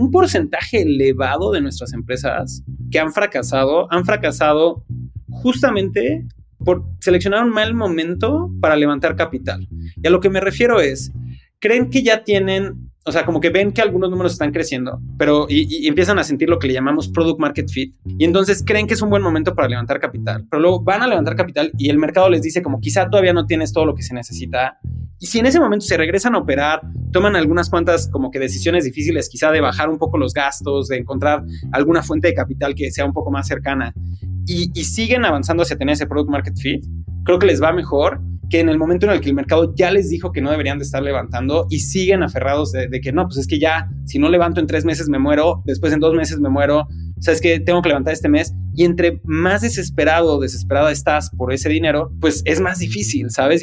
un porcentaje elevado de nuestras empresas que han fracasado, han fracasado justamente por seleccionar un mal momento para levantar capital. Y a lo que me refiero es, creen que ya tienen, o sea, como que ven que algunos números están creciendo, pero y, empiezan a sentir lo que le llamamos product market fit. Y entonces creen que es un buen momento para levantar capital, pero luego van a levantar capital y el mercado les dice como quizá todavía no tienes todo lo que se necesita. Y si en ese momento se regresan a operar, toman algunas cuantas como que decisiones difíciles, quizá de bajar un poco los gastos, de encontrar alguna fuente de capital que sea un poco más cercana y, y siguen avanzando hacia tener ese product market fit, creo que les va mejor que en el momento en el que el mercado ya les dijo que no deberían de estar levantando y siguen aferrados de, que no, pues es que ya, si no levanto en tres meses me muero, después en dos meses me muero, o sea, es que tengo que levantar este mes y entre más desesperado o desesperada estás por ese dinero, pues es más difícil, ¿sabes?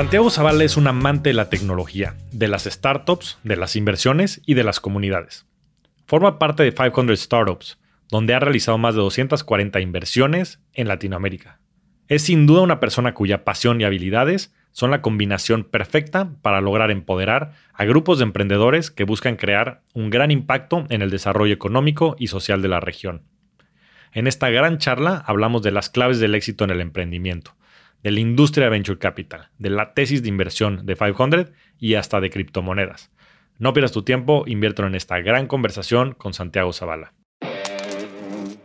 Santiago Zavala es un amante de la tecnología, de las startups, de las inversiones y de las comunidades. Forma parte de 500 Startups, donde ha realizado más de 240 inversiones en Latinoamérica. Es sin duda una persona cuya pasión y habilidades son la combinación perfecta para lograr empoderar a grupos de emprendedores que buscan crear un gran impacto en el desarrollo económico y social de la región. En esta gran charla hablamos de las claves del éxito en el emprendimiento, de la industria de Venture Capital, de la tesis de inversión de 500 y hasta de criptomonedas. No pierdas tu tiempo, inviértelo en esta gran conversación con Santiago Zavala.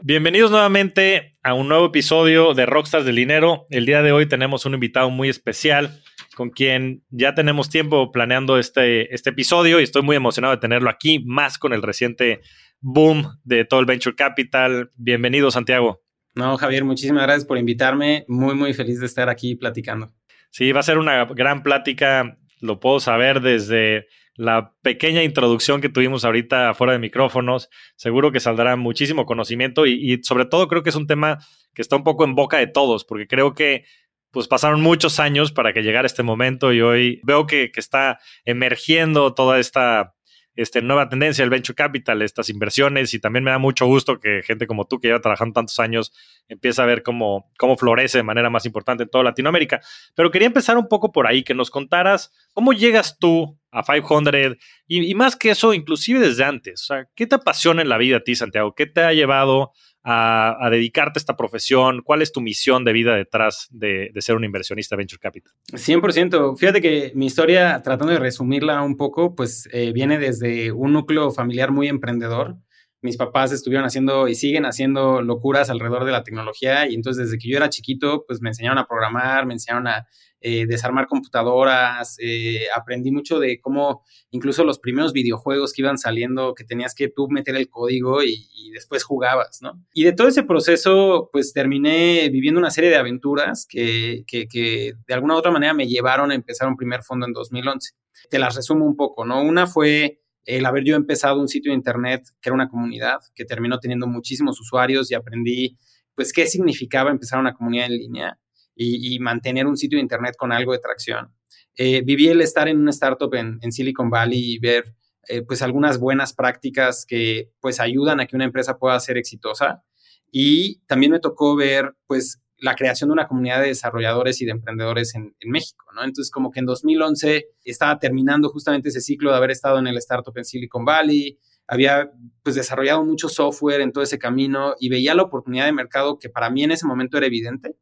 Bienvenidos nuevamente a un nuevo episodio de Rockstars del Dinero. El día de hoy tenemos un invitado muy especial con quien ya tenemos tiempo planeando este, este episodio y estoy muy emocionado de tenerlo aquí, más con el reciente boom de todo el Venture Capital. Bienvenido, Santiago. No, Javier, muchísimas gracias por invitarme. Muy, muy feliz de estar aquí platicando. Sí, va a ser una gran plática. Lo puedo saber desde la pequeña introducción que tuvimos ahorita fuera de micrófonos. Seguro que saldrá muchísimo conocimiento y, sobre todo creo que es un tema que está un poco en boca de todos, porque creo que pues pasaron muchos años para que llegara este momento y hoy veo que, que está emergiendo toda esta este, nueva tendencia del venture capital, estas inversiones, y también me da mucho gusto que gente como tú, que lleva trabajando tantos años, empiece a ver cómo, cómo florece de manera más importante en toda Latinoamérica. Pero quería empezar un poco por ahí, que nos contaras cómo llegas tú a 500 y, y más que eso, inclusive desde antes. O sea, ¿qué te apasiona en la vida a ti, Santiago? ¿Qué te ha llevado a, dedicarte a esta profesión? ¿Cuál es tu misión de vida detrás de, ser un inversionista venture capital? 100%. Fíjate que mi historia, tratando de resumirla un poco, pues eh, viene desde un núcleo familiar muy emprendedor. Mis papás estuvieron haciendo y siguen haciendo locuras alrededor de la tecnología y entonces desde que yo era chiquito, pues me enseñaron a programar, me enseñaron a eh, desarmar computadoras, eh, aprendí mucho de cómo incluso los primeros videojuegos que iban saliendo, que tenías que tú meter el código y, después jugabas, ¿no? Y de todo ese proceso, pues terminé viviendo una serie de aventuras que, que de alguna u otra manera me llevaron a empezar un primer fondo en 2011. Te las resumo un poco, ¿no? Una fue el haber yo empezado un sitio de internet que era una comunidad que terminó teniendo muchísimos usuarios y aprendí pues qué significaba empezar una comunidad en línea y, mantener un sitio de Internet con algo de tracción. Eh, viví el estar en una startup en, Silicon Valley y ver eh, pues algunas buenas prácticas que pues ayudan a que una empresa pueda ser exitosa. Y también me tocó ver pues la creación de una comunidad de desarrolladores y de emprendedores en, en, México, ¿no? Entonces, como que en 2011 estaba terminando justamente ese ciclo de haber estado en el startup en Silicon Valley, había pues desarrollado mucho software en todo ese camino y veía la oportunidad de mercado que para mí en ese momento era evidente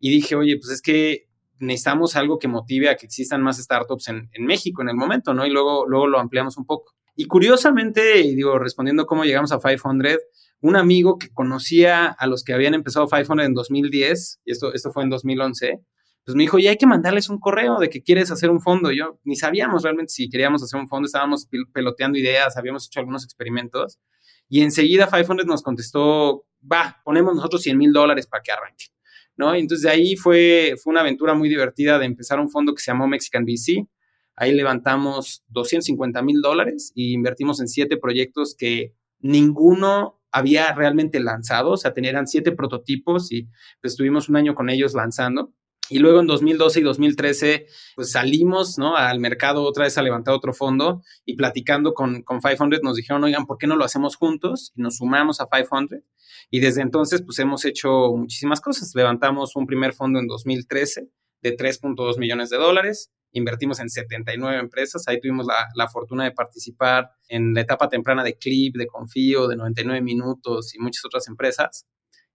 y dije, oye, pues es que necesitamos algo que motive a que existan más startups en, México en el momento, ¿no? Y luego, luego lo ampliamos un poco. Y curiosamente, digo, respondiendo cómo llegamos a 500, un amigo que conocía a los que habían empezado 500 en 2010, y esto, esto fue en 2011, pues me dijo, ya hay que mandarles un correo de que quieres hacer un fondo. Yo ni sabíamos realmente si queríamos hacer un fondo, estábamos peloteando ideas, habíamos hecho algunos experimentos, y enseguida 500 nos contestó, va, ponemos nosotros 100 mil dólares para que arranque. ¿no? entonces de ahí fue, fue una aventura muy divertida de empezar un fondo que se llamó Mexican VC. Ahí levantamos 250 mil dólares y invertimos en siete proyectos que ninguno había realmente lanzado, o sea, tenían siete prototipos y pues estuvimos un año con ellos lanzando. Y luego en 2012 y 2013, pues salimos, ¿no? Al mercado otra vez a levantar otro fondo y platicando con, con 500 nos dijeron, oigan, ¿por qué no lo hacemos juntos? Y nos sumamos a 500. Y desde entonces, pues hemos hecho muchísimas cosas. Levantamos un primer fondo en 2013 de 3.2 millones de dólares. Invertimos en 79 empresas. Ahí tuvimos la, la, fortuna de participar en la etapa temprana de Clip, de Confío, de 99 Minutos y muchas otras empresas.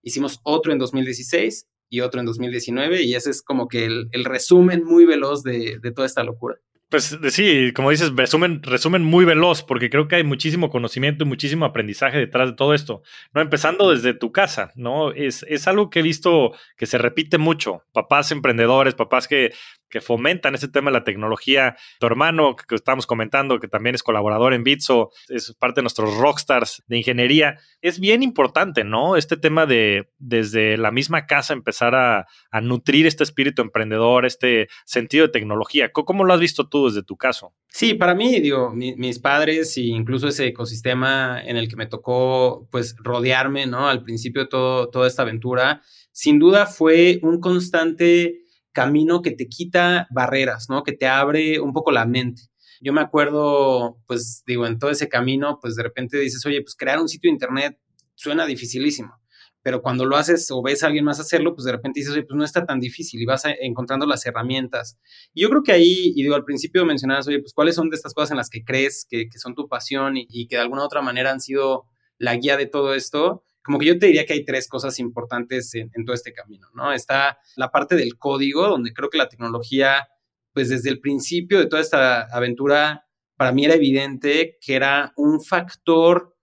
Hicimos otro en 2016 y otro en 2019 y ese es como que el, resumen muy veloz de, de, toda esta locura. Pues sí, como dices, resumen, resumen muy veloz porque creo que hay muchísimo conocimiento y muchísimo aprendizaje detrás de todo esto, ¿no? Empezando desde tu casa, ¿no? Es, es algo que he visto que se repite mucho, papás emprendedores, papás que que fomentan ese tema de la tecnología. Tu hermano, que estamos comentando, que también es colaborador en Bitso, es parte de nuestros rockstars de ingeniería. Es bien importante, ¿no? Este tema de desde la misma casa empezar a, nutrir este espíritu emprendedor, este sentido de tecnología. ¿Cómo lo has visto tú desde tu caso? Sí, para mí, digo, mis padres e incluso ese ecosistema en el que me tocó, pues, rodearme, ¿no? Al principio de toda esta aventura, sin duda fue un constante camino que te quita barreras, ¿no? Que te abre un poco la mente. Yo me acuerdo, pues digo, en todo ese camino, pues de repente dices, oye, pues crear un sitio de internet suena dificilísimo, pero cuando lo haces o ves a alguien más hacerlo, pues de repente dices, oye, pues no está tan difícil y vas encontrando las herramientas. Y yo creo que ahí, y digo, al principio mencionabas, oye, pues cuáles son de estas cosas en las que crees que, son tu pasión y, que de alguna otra manera han sido la guía de todo esto como que yo te diría que hay tres cosas importantes en, todo este camino, ¿no? Está la parte del código, donde creo que la tecnología, pues desde el principio de toda esta aventura, para mí era evidente que era un factor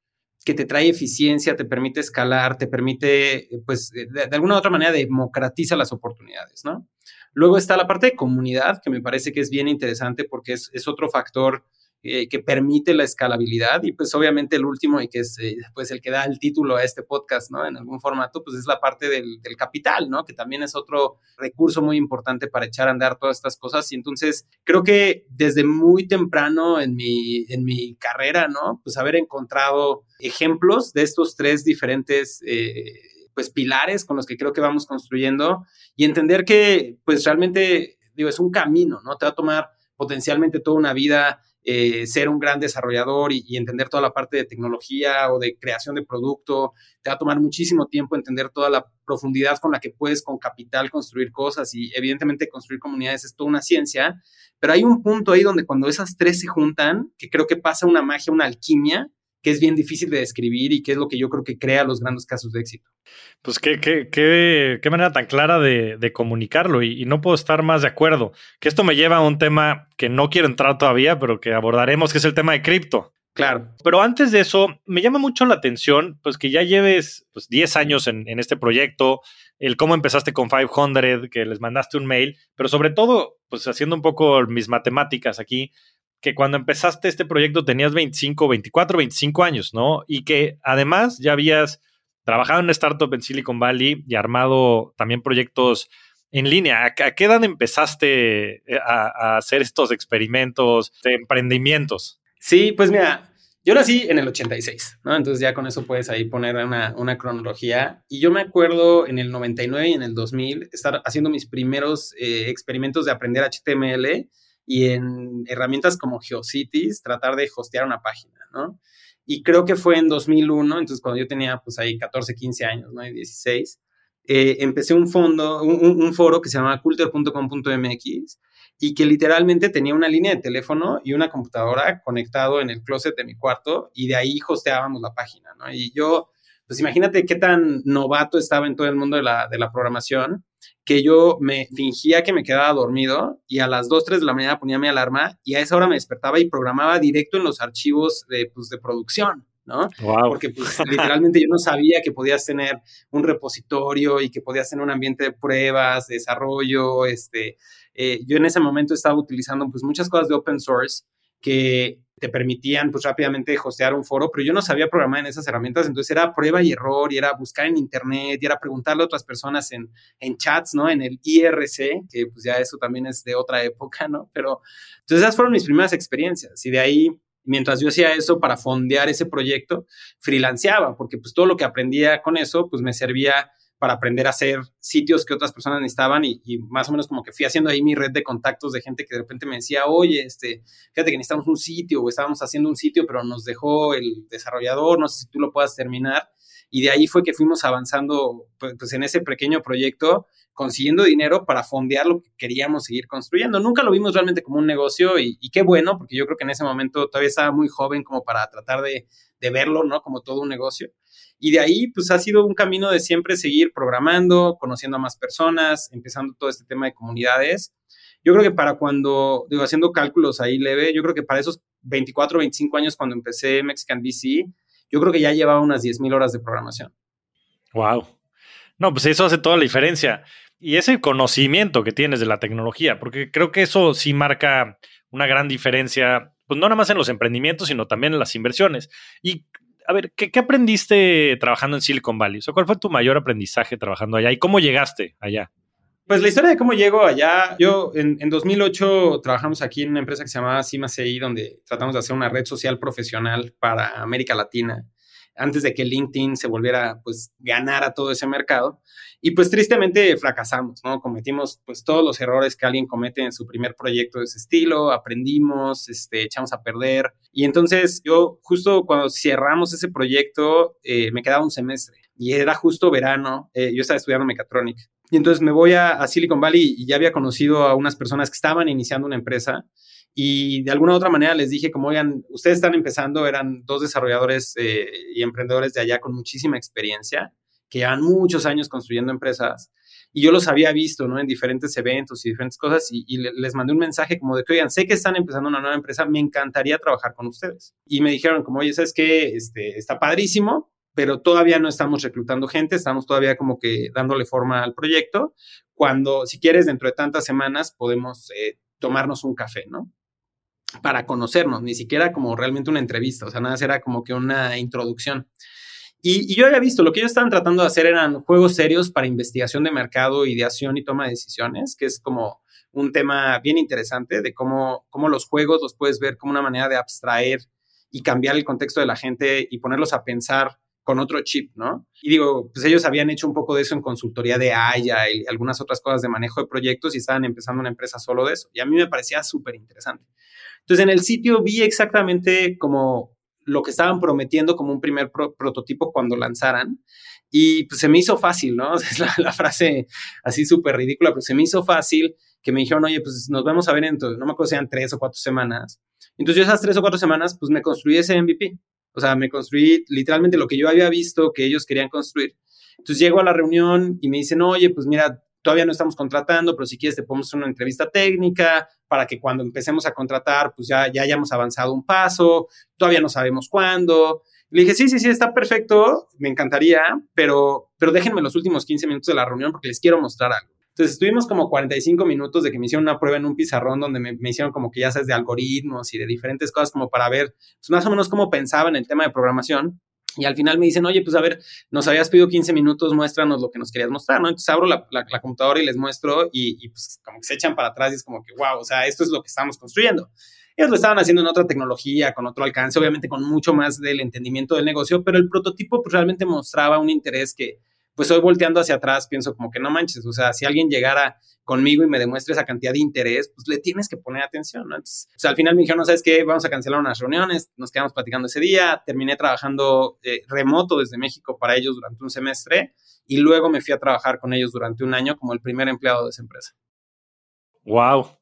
que te trae eficiencia, te permite escalar, te permite, pues, de, alguna u otra manera democratiza las oportunidades, ¿no? Luego está la parte de comunidad, que me parece que es bien interesante porque es, es otro factor eh, que permite la escalabilidad y pues obviamente el último y que es eh, pues el que da el título a este podcast, ¿no? En algún formato, pues es la parte del, capital, ¿no? Que también es otro recurso muy importante para echar a andar todas estas cosas y entonces creo que desde muy temprano en mi, en mi carrera, ¿no? Pues haber encontrado ejemplos de estos tres diferentes... Eh, pues pilares con los que creo que vamos construyendo y entender que pues realmente digo es un camino, ¿no? Te va a tomar potencialmente toda una vida eh, ser un gran desarrollador y, entender toda la parte de tecnología o de creación de producto. Te va a tomar muchísimo tiempo entender toda la profundidad con la que puedes con capital construir cosas y evidentemente construir comunidades es toda una ciencia, pero hay un punto ahí donde cuando esas tres se juntan, que creo que pasa una magia, una alquimia, que es bien difícil de describir y que es lo que yo creo que crea los grandes casos de éxito. Pues qué, qué, qué, qué manera tan clara de, de comunicarlo y, y, no puedo estar más de acuerdo. Que esto me lleva a un tema que no quiero entrar todavía, pero que abordaremos, que es el tema de cripto. Claro. Pero antes de eso, me llama mucho la atención, pues que ya lleves pues, 10 años en, en este proyecto, el cómo empezaste con 500, que les mandaste un mail, pero sobre todo, pues haciendo un poco mis matemáticas aquí, que cuando empezaste este proyecto tenías 25, 24, 25 años, ¿no? Y que además ya habías trabajado en una startup en Silicon Valley y armado también proyectos en línea. ¿A, qué edad empezaste eh, a, hacer estos experimentos de emprendimientos? Sí, pues mira, yo nací en el 86, ¿no? Entonces ya con eso puedes ahí poner una, cronología. Y yo me acuerdo en el 99 y en el 2000 estar haciendo mis primeros eh, experimentos de aprender HTML y en herramientas como GeoCities tratar de hostear una página, ¿no? Y creo que fue en 2001, entonces cuando yo tenía pues ahí 14, 15 años, ¿no? Y 16, eh, empecé un fondo, un, foro que se llamaba culture.com.mx y que literalmente tenía una línea de teléfono y una computadora conectado en el closet de mi cuarto y de ahí hosteábamos la página, ¿no? Y yo, pues imagínate qué tan novato estaba en todo el mundo de la, de la programación que yo me fingía que me quedaba dormido y a las 2, 3 de la mañana ponía mi alarma y a esa hora me despertaba y programaba directo en los archivos de, pues, de producción. ¿no? Porque pues, literalmente yo no sabía que podías tener un repositorio y que podías tener un ambiente de pruebas, de desarrollo. Este, eh, yo en ese momento estaba utilizando pues, muchas cosas de open source que te permitían pues rápidamente hostear un foro, pero yo no sabía programar en esas herramientas, entonces era prueba y error, y era buscar en internet, y era preguntarle a otras personas en, en chats, ¿no? En el IRC, que pues ya eso también es de otra época, ¿no? Pero entonces esas fueron mis primeras experiencias y de ahí mientras yo hacía eso para fondear ese proyecto, freelanceaba, porque pues todo lo que aprendía con eso, pues me servía para aprender a hacer sitios que otras personas necesitaban y, más o menos como que fui haciendo ahí mi red de contactos de gente que de repente me decía, oye, este, fíjate que necesitamos un sitio o estábamos haciendo un sitio, pero nos dejó el desarrollador, no sé si tú lo puedas terminar. Y de ahí fue que fuimos avanzando pues, pues en ese pequeño proyecto consiguiendo dinero para fondear lo que queríamos seguir construyendo. Nunca lo vimos realmente como un negocio y, qué bueno, porque yo creo que en ese momento todavía estaba muy joven como para tratar de, de verlo, ¿no? Como todo un negocio. Y de ahí, pues ha sido un camino de siempre seguir programando, conociendo a más personas, empezando todo este tema de comunidades. Yo creo que para cuando, digo, haciendo cálculos ahí leve, yo creo que para esos 24, 25 años cuando empecé Mexican VC, yo creo que ya llevaba unas 10.000 horas de programación. Wow. No, pues eso hace toda la diferencia. Y ese conocimiento que tienes de la tecnología, porque creo que eso sí marca una gran diferencia, pues no nada más en los emprendimientos, sino también en las inversiones. Y a ver, ¿qué, aprendiste trabajando en Silicon Valley? O ¿Cuál fue tu mayor aprendizaje trabajando allá y cómo llegaste allá? Pues la historia de cómo llego allá, yo en, en 2008 trabajamos aquí en una empresa que se llamaba CIMA-CI, donde tratamos de hacer una red social profesional para América Latina antes de que LinkedIn se volviera, pues, ganar a todo ese mercado. Y pues tristemente fracasamos, ¿no? Cometimos pues todos los errores que alguien comete en su primer proyecto de ese estilo, aprendimos, este, echamos a perder. Y entonces yo justo cuando cerramos ese proyecto, eh, me quedaba un semestre y era justo verano, eh, yo estaba estudiando mecatrónica. Y entonces me voy a, a Silicon Valley y ya había conocido a unas personas que estaban iniciando una empresa y de alguna u otra manera les dije, como, oigan, ustedes están empezando, eran dos desarrolladores eh, y emprendedores de allá con muchísima experiencia, que llevan muchos años construyendo empresas. Y yo los había visto, ¿no? En diferentes eventos y diferentes cosas y, les mandé un mensaje como de que, oigan, sé que están empezando una nueva empresa, me encantaría trabajar con ustedes. Y me dijeron como, oye, ¿sabes qué? Este, está padrísimo, pero todavía no estamos reclutando gente, estamos todavía como que dándole forma al proyecto. Cuando, si quieres, dentro de tantas semanas podemos eh, tomarnos un café, ¿no? Para conocernos, ni siquiera como realmente una entrevista, o sea, nada, era como que una introducción. Y, yo había visto, lo que ellos estaban tratando de hacer eran juegos serios para investigación de mercado, ideación y toma de decisiones, que es como un tema bien interesante de cómo, cómo los juegos los puedes ver como una manera de abstraer y cambiar el contexto de la gente y ponerlos a pensar con otro chip, ¿no? Y digo, pues ellos habían hecho un poco de eso en consultoría de Aya y algunas otras cosas de manejo de proyectos y estaban empezando una empresa solo de eso. Y a mí me parecía súper interesante. Entonces, en el sitio vi exactamente como lo que estaban prometiendo como un primer prototipo cuando lanzaran. Y pues se me hizo fácil, ¿no? Es la, frase así súper ridícula, pero se me hizo fácil que me dijeron, oye, pues nos vamos a ver en, no me acuerdo si eran tres o cuatro semanas. Entonces yo esas tres o cuatro semanas, pues me construí ese MVP. O sea, me construí literalmente lo que yo había visto que ellos querían construir. Entonces llego a la reunión y me dicen, oye, pues mira, todavía no estamos contratando, pero si quieres te podemos hacer una entrevista técnica para que cuando empecemos a contratar, pues ya, ya hayamos avanzado un paso, todavía no sabemos cuándo. Le dije, sí, sí, sí, está perfecto, me encantaría, pero, pero déjenme los últimos 15 minutos de la reunión porque les quiero mostrar algo. Entonces estuvimos como 45 minutos de que me hicieron una prueba en un pizarrón donde me, me hicieron como que ya sabes de algoritmos y de diferentes cosas como para ver pues, más o menos cómo pensaba en el tema de programación. Y al final me dicen, oye, pues a ver, nos habías pedido 15 minutos, muéstranos lo que nos querías mostrar, ¿no? Entonces abro la, la, computadora y les muestro y, pues como que se echan para atrás y es como que, wow, o sea, esto es lo que estamos construyendo. Ellos lo estaban haciendo en otra tecnología, con otro alcance, obviamente con mucho más del entendimiento del negocio, pero el prototipo pues realmente mostraba un interés que, pues hoy volteando hacia atrás pienso como que no manches, o sea, si alguien llegara conmigo y me demuestre esa cantidad de interés, pues le tienes que poner atención, ¿no? Entonces, o sea, al final me dijeron, no sabes qué, vamos a cancelar unas reuniones, nos quedamos platicando ese día, terminé trabajando eh, remoto desde México para ellos durante un semestre y luego me fui a trabajar con ellos durante un año como el primer empleado de esa empresa. Wow.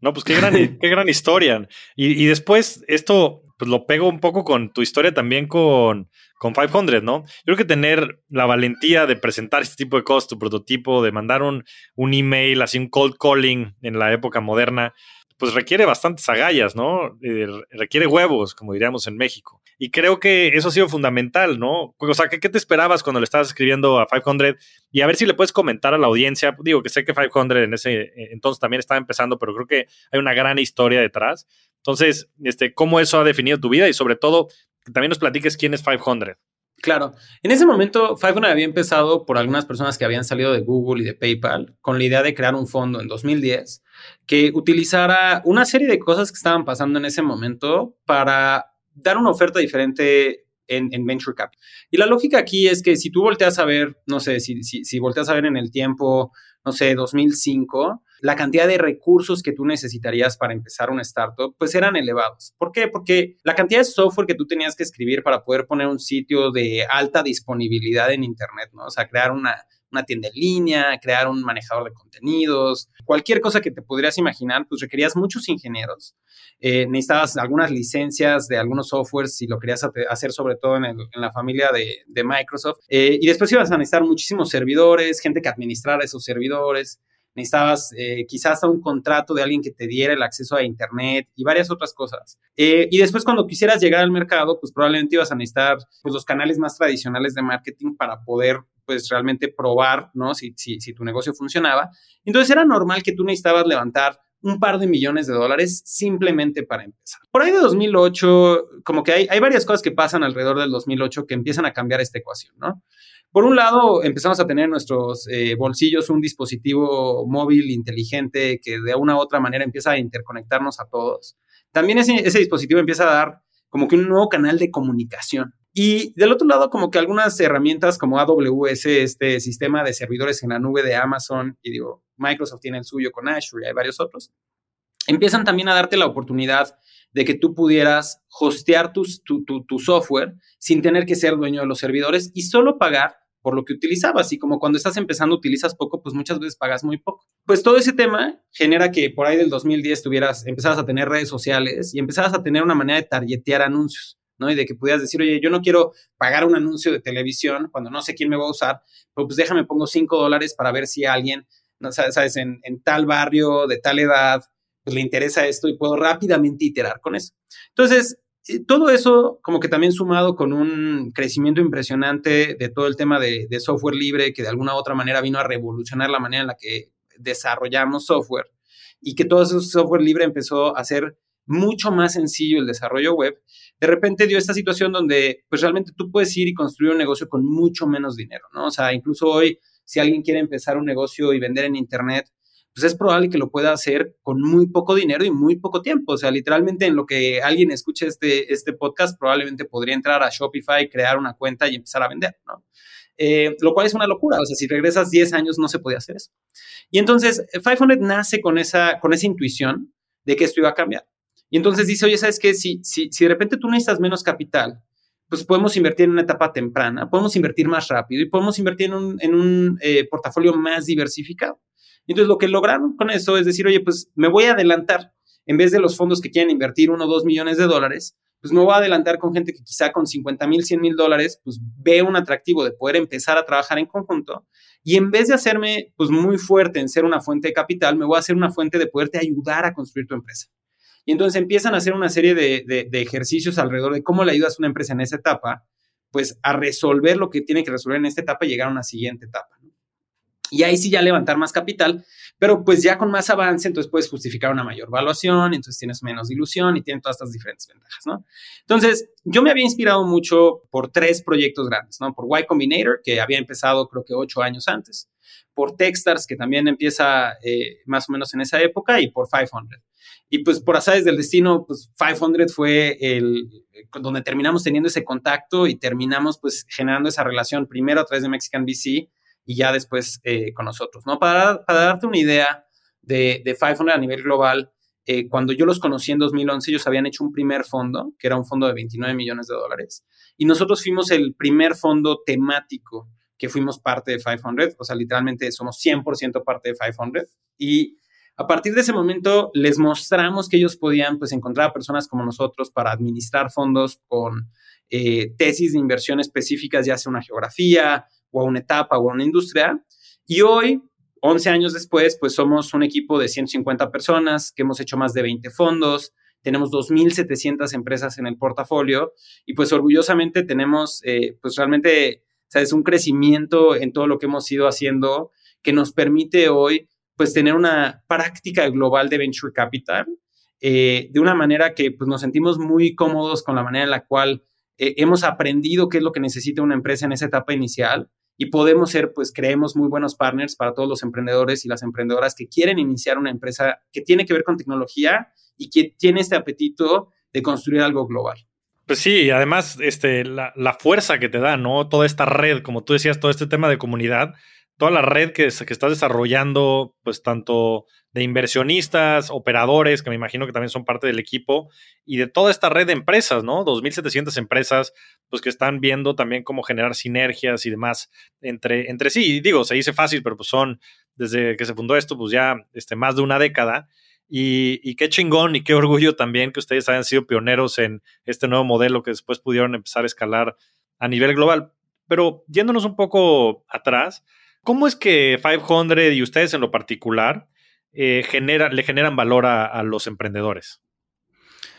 No, pues qué gran, qué gran historia. Y, y después esto pues lo pego un poco con tu historia también con, con 500, ¿no? Yo creo que tener la valentía de presentar este tipo de cosas, tu prototipo, de mandar un, un email, así un cold calling en la época moderna, pues requiere bastantes agallas, ¿no? Eh, requiere huevos, como diríamos en México. Y creo que eso ha sido fundamental, ¿no? O sea, ¿qué, te esperabas cuando le estabas escribiendo a 500? Y a ver si le puedes comentar a la audiencia. Digo que sé que 500 en ese eh, entonces también estaba empezando, pero creo que hay una gran historia detrás. Entonces, este, ¿cómo eso ha definido tu vida? Y sobre todo, también nos platiques quién es 500. Claro, en ese momento 500 había empezado por algunas personas que habían salido de Google y de PayPal con la idea de crear un fondo en 2010 que utilizara una serie de cosas que estaban pasando en ese momento para dar una oferta diferente en, Venture Capital. Y la lógica aquí es que si tú volteas a ver, no sé, si, si, si volteas a ver en el tiempo, no sé, 2005, la cantidad de recursos que tú necesitarías para empezar una startup, pues eran elevados. ¿Por qué? Porque la cantidad de software que tú tenías que escribir para poder poner un sitio de alta disponibilidad en Internet, ¿no? O sea, crear una, una tienda en línea, crear un manejador de contenidos, cualquier cosa que te podrías imaginar, pues requerías muchos ingenieros. Eh, necesitabas algunas licencias de algunos softwares si lo querías hacer sobre todo en, la familia de, Microsoft. Eh, y después ibas a necesitar muchísimos servidores, gente que administrara esos servidores necesitabas eh, quizás hasta un contrato de alguien que te diera el acceso a Internet y varias otras cosas. Eh, y después cuando quisieras llegar al mercado, pues probablemente ibas a necesitar pues, los canales más tradicionales de marketing para poder pues realmente probar, ¿no? Si, si, si tu negocio funcionaba. Entonces era normal que tú necesitabas levantar un par de millones de dólares simplemente para empezar. Por ahí de 2008, como que hay, hay varias cosas que pasan alrededor del 2008 que empiezan a cambiar esta ecuación, ¿no? Por un lado, empezamos a tener en nuestros eh, bolsillos un dispositivo móvil inteligente que de una u otra manera empieza a interconectarnos a todos. También ese, ese dispositivo empieza a dar como que un nuevo canal de comunicación. Y del otro lado, como que algunas herramientas como AWS, este sistema de servidores en la nube de Amazon, y digo, Microsoft tiene el suyo con Azure y hay varios otros, empiezan también a darte la oportunidad de que tú pudieras hostear tu, tu, software sin tener que ser dueño de los servidores y solo pagar por lo que utilizabas. Y como cuando estás empezando utilizas poco, pues muchas veces pagas muy poco. Pues todo ese tema genera que por ahí del 2010 tuvieras, empezaras a tener redes sociales y empezaras a tener una manera de targetear anuncios. ¿No? Y de que pudieras decir, oye, yo no quiero pagar un anuncio de televisión cuando no sé quién me va a usar, pero pues déjame pongo 5 dólares para ver si alguien, ¿no? sabes, en, tal barrio, de tal edad, pues, le interesa esto y puedo rápidamente iterar con eso. Entonces, eh, todo eso como que también sumado con un crecimiento impresionante de todo el tema de, software libre que de alguna u otra manera vino a revolucionar la manera en la que desarrollamos software y que todo ese software libre empezó a ser mucho más sencillo el desarrollo web, de repente dio esta situación donde pues realmente tú puedes ir y construir un negocio con mucho menos dinero, ¿no? O sea, incluso hoy, si alguien quiere empezar un negocio y vender en Internet, pues es probable que lo pueda hacer con muy poco dinero y muy poco tiempo. O sea, literalmente en lo que alguien escuche este, este podcast, probablemente podría entrar a Shopify, crear una cuenta y empezar a vender, ¿no? Eh, lo cual es una locura. O sea, si regresas 10 años no se podía hacer eso. Y entonces 500 nace con esa, con esa intuición de que esto iba a cambiar. Y entonces dice, oye, ¿sabes qué? Si, si, si de repente tú necesitas menos capital, pues podemos invertir en una etapa temprana, podemos invertir más rápido y podemos invertir en un, en un eh, portafolio más diversificado. Entonces, lo que lograron con eso es decir, oye, pues me voy a adelantar. En vez de los fondos que quieren invertir uno o dos millones de dólares, pues me voy a adelantar con gente que quizá con 50 mil, 100 mil dólares, pues ve un atractivo de poder empezar a trabajar en conjunto. Y en vez de hacerme pues muy fuerte en ser una fuente de capital, me voy a hacer una fuente de poderte ayudar a construir tu empresa. Y entonces empiezan a hacer una serie de, de ejercicios alrededor de cómo le ayudas a una empresa en esa etapa, pues a resolver lo que tiene que resolver en esta etapa y llegar a una siguiente etapa y ahí sí ya levantar más capital, pero pues ya con más avance, entonces puedes justificar una mayor valuación, entonces tienes menos dilución y tienen todas estas diferentes ventajas, ¿no? Entonces, yo me había inspirado mucho por tres proyectos grandes, ¿no? Por Y Combinator, que había empezado creo que ocho años antes, por Techstars, que también empieza eh, más o menos en esa época, y por 500. Y pues por azares del destino, pues 500 fue el donde terminamos teniendo ese contacto y terminamos pues generando esa relación primero a través de Mexican VC y ya después eh, con nosotros, ¿no? Para, para, darte una idea de, de 500 a nivel global, eh, cuando yo los conocí en 2011, ellos habían hecho un primer fondo, que era un fondo de 29 millones de dólares, y nosotros fuimos el primer fondo temático que fuimos parte de 500, o sea, literalmente somos 100% parte de 500, y a partir de ese momento les mostramos que ellos podían pues encontrar a personas como nosotros para administrar fondos con eh, tesis de inversión específicas, ya sea una geografía, o a una etapa o a una industria. Y hoy, 11 años después, pues somos un equipo de 150 personas que hemos hecho más de 20 fondos, tenemos 2.700 empresas en el portafolio y pues orgullosamente tenemos eh, pues realmente, ¿sabes? Un crecimiento en todo lo que hemos ido haciendo que nos permite hoy pues tener una práctica global de venture capital eh, de una manera que pues nos sentimos muy cómodos con la manera en la cual eh, hemos aprendido qué es lo que necesita una empresa en esa etapa inicial y podemos ser, pues creemos muy buenos partners para todos los emprendedores y las emprendedoras que quieren iniciar una empresa que tiene que ver con tecnología y que tiene este apetito de construir algo global. Pues sí, además, este, la, la, fuerza que te da, ¿no? Toda esta red, como tú decías, todo este tema de comunidad, toda la red que, que estás desarrollando, pues tanto de inversionistas, operadores, que me imagino que también son parte del equipo, y de toda esta red de empresas, ¿no? 2.700 empresas, pues que están viendo también cómo generar sinergias y demás entre, entre sí. Y digo, se dice fácil, pero pues son, desde que se fundó esto, pues ya este, más de una década. Y, y, qué chingón y qué orgullo también que ustedes hayan sido pioneros en este nuevo modelo que después pudieron empezar a escalar a nivel global. Pero yéndonos un poco atrás, ¿cómo es que 500 y ustedes en lo particular eh, le generan valor a, los emprendedores?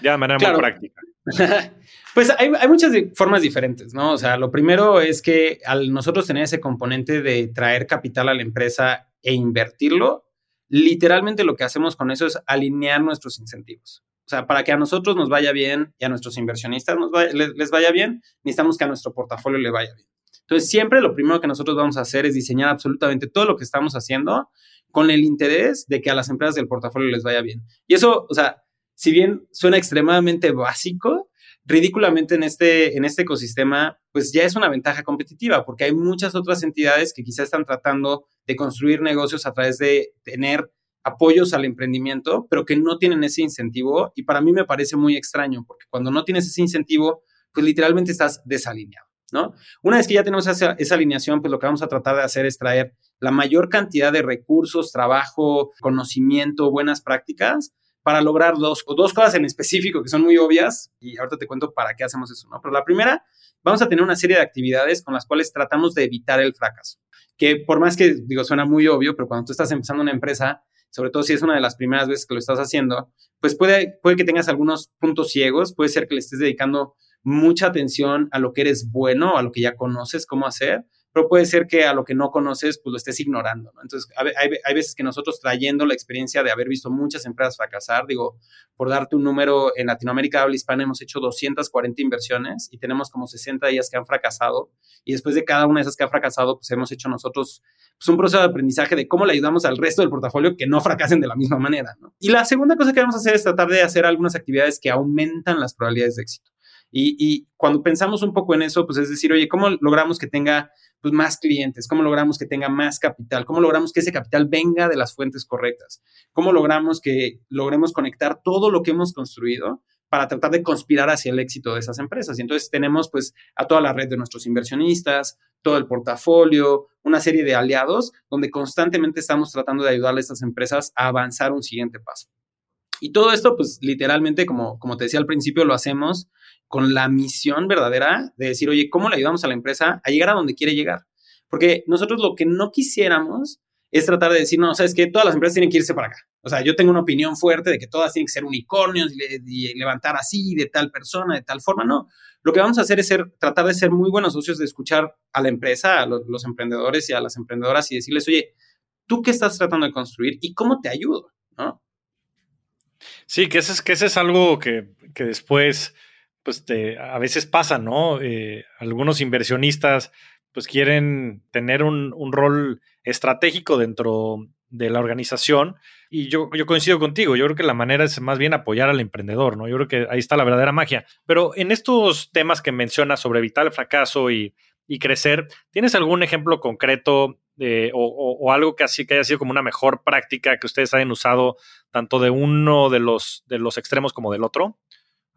Ya de manera muy práctica. pues hay, muchas formas diferentes, ¿no? O sea, lo primero es que al nosotros tener ese componente de traer capital a la empresa e invertirlo, literalmente lo que hacemos con eso es alinear nuestros incentivos. O sea, para que a nosotros nos vaya bien y a nuestros inversionistas les, vaya bien, necesitamos que a nuestro portafolio le vaya bien. Entonces, siempre lo primero que nosotros vamos a hacer es diseñar absolutamente todo lo que estamos haciendo con el interés de que a las empresas del portafolio les vaya bien. Y eso, o sea, si bien suena extremadamente básico, ridículamente en este, en este ecosistema, pues ya es una ventaja competitiva, porque hay muchas otras entidades que quizás están tratando de construir negocios a través de tener apoyos al emprendimiento, pero que no tienen ese incentivo. Y para mí me parece muy extraño, porque cuando no tienes ese incentivo, pues literalmente estás desalineado, ¿no? Una vez que ya tenemos esa, alineación, pues lo que vamos a tratar de hacer es traer la mayor cantidad de recursos, trabajo, conocimiento, buenas prácticas para lograr dos, dos cosas en específico que son muy obvias y ahorita te cuento para qué hacemos eso, ¿no? Pero la primera, vamos a tener una serie de actividades con las cuales tratamos de evitar el fracaso, que por más que, digo, suena muy obvio, pero cuando tú estás empezando una empresa, sobre todo si es una de las primeras veces que lo estás haciendo, pues puede, puede que tengas algunos puntos ciegos, puede ser que le estés dedicando mucha atención a lo que eres bueno, a lo que ya conoces cómo hacer, pero puede ser que a lo que no conoces, pues lo estés ignorando, ¿no? Entonces, hay, hay, veces que nosotros trayendo la experiencia de haber visto muchas empresas fracasar, digo, por darte un número, en Latinoamérica habla hispana hemos hecho 240 inversiones y tenemos como 60 de ellas que han fracasado, y después de cada una de esas que ha fracasado, pues hemos hecho nosotros pues, un proceso de aprendizaje de cómo le ayudamos al resto del portafolio que no fracasen de la misma manera, ¿no? Y la segunda cosa que vamos a hacer es tratar de hacer algunas actividades que aumentan las probabilidades de éxito. Y, y, cuando pensamos un poco en eso, pues es decir, oye, ¿cómo logramos que tenga pues, más clientes? ¿Cómo logramos que tenga más capital? ¿Cómo logramos que ese capital venga de las fuentes correctas? ¿Cómo logramos que logremos conectar todo lo que hemos construido para tratar de conspirar hacia el éxito de esas empresas? Y entonces tenemos pues a toda la red de nuestros inversionistas, todo el portafolio, una serie de aliados donde constantemente estamos tratando de ayudar a estas empresas a avanzar un siguiente paso. Y todo esto, pues literalmente, como, como te decía al principio, lo hacemos con la misión verdadera de decir, oye, ¿cómo le ayudamos a la empresa a llegar a donde quiere llegar? Porque nosotros lo que no quisiéramos es tratar de decir, no, sabes que todas las empresas tienen que irse para acá. O sea, yo tengo una opinión fuerte de que todas tienen que ser unicornios y, levantar así, de tal persona, de tal forma. No, lo que vamos a hacer es ser, tratar de ser muy buenos socios, de escuchar a la empresa, a los, los emprendedores y a las emprendedoras y decirles, oye, ¿tú qué estás tratando de construir y cómo te ayudo? ¿No? Sí, que ese es, que ese es algo que, que después pues a veces pasa, ¿no? Eh, algunos inversionistas pues quieren tener un, rol estratégico dentro de la organización y yo, yo coincido contigo, yo creo que la manera es más bien apoyar al emprendedor, ¿no? Yo creo que ahí está la verdadera magia. Pero en estos temas que mencionas sobre evitar el fracaso y, crecer, ¿tienes algún ejemplo concreto o, o, algo que, así, que haya sido como una mejor práctica que ustedes hayan usado tanto de uno de los, de los extremos como del otro?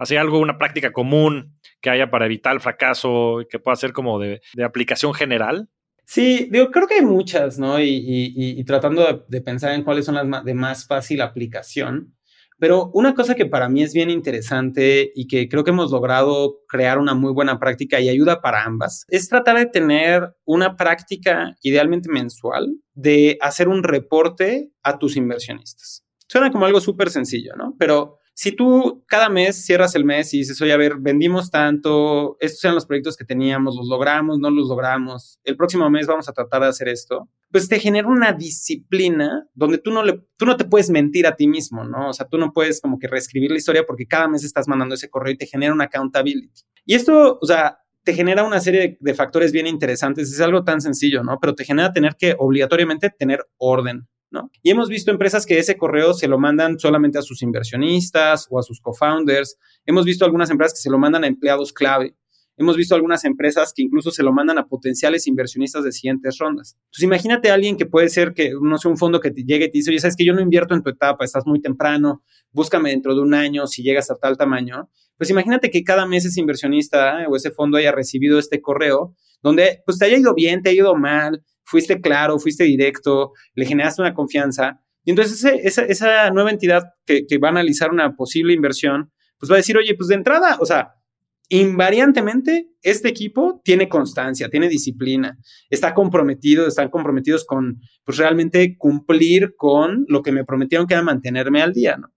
Así algo, una práctica común que haya para evitar el fracaso, que pueda ser como de, aplicación general? Sí, digo, creo que hay muchas, ¿no? Y, tratando de, pensar en cuáles son las de más fácil aplicación. Pero una cosa que para mí es bien interesante y que creo que hemos logrado crear una muy buena práctica y ayuda para ambas, es tratar de tener una práctica idealmente mensual de hacer un reporte a tus inversionistas. Suena como algo súper sencillo, ¿no? Pero si tú cada mes cierras el mes y dices, oye, a ver, vendimos tanto, estos eran los proyectos que teníamos, los logramos, no los logramos, el próximo mes vamos a tratar de hacer esto, pues te genera una disciplina donde tú no, tú no te puedes mentir a ti mismo, ¿no? O sea, tú no puedes como que reescribir la historia porque cada mes estás mandando ese correo y te genera una accountability. Y esto, o sea, te genera una serie de factores bien interesantes. Es algo tan sencillo, ¿no? Pero te genera tener que obligatoriamente tener orden. Y hemos visto empresas que ese correo se lo mandan solamente a sus inversionistas o a sus co-founders. Hemos visto algunas empresas que se lo mandan a empleados clave. Hemos visto algunas empresas que incluso se lo mandan a potenciales inversionistas de siguientes rondas. Entonces, imagínate a alguien que puede ser que, no sé, un fondo que te llegue y te dice, oye, sabes que yo no invierto en tu etapa, estás muy temprano, búscame dentro de un año si llegas a tal tamaño. Pues imagínate que cada mes ese inversionista o ese fondo haya recibido este correo donde pues te haya ido bien, te ha ido mal, fuiste claro, fuiste directo, le generaste una confianza. Y entonces esa, nueva entidad que, va a analizar una posible inversión, pues va a decir, oye, pues de entrada, o sea, invariantemente este equipo tiene constancia, tiene disciplina, está comprometido, están comprometidos con, pues realmente cumplir con lo que me prometieron que era mantenerme al día, ¿no?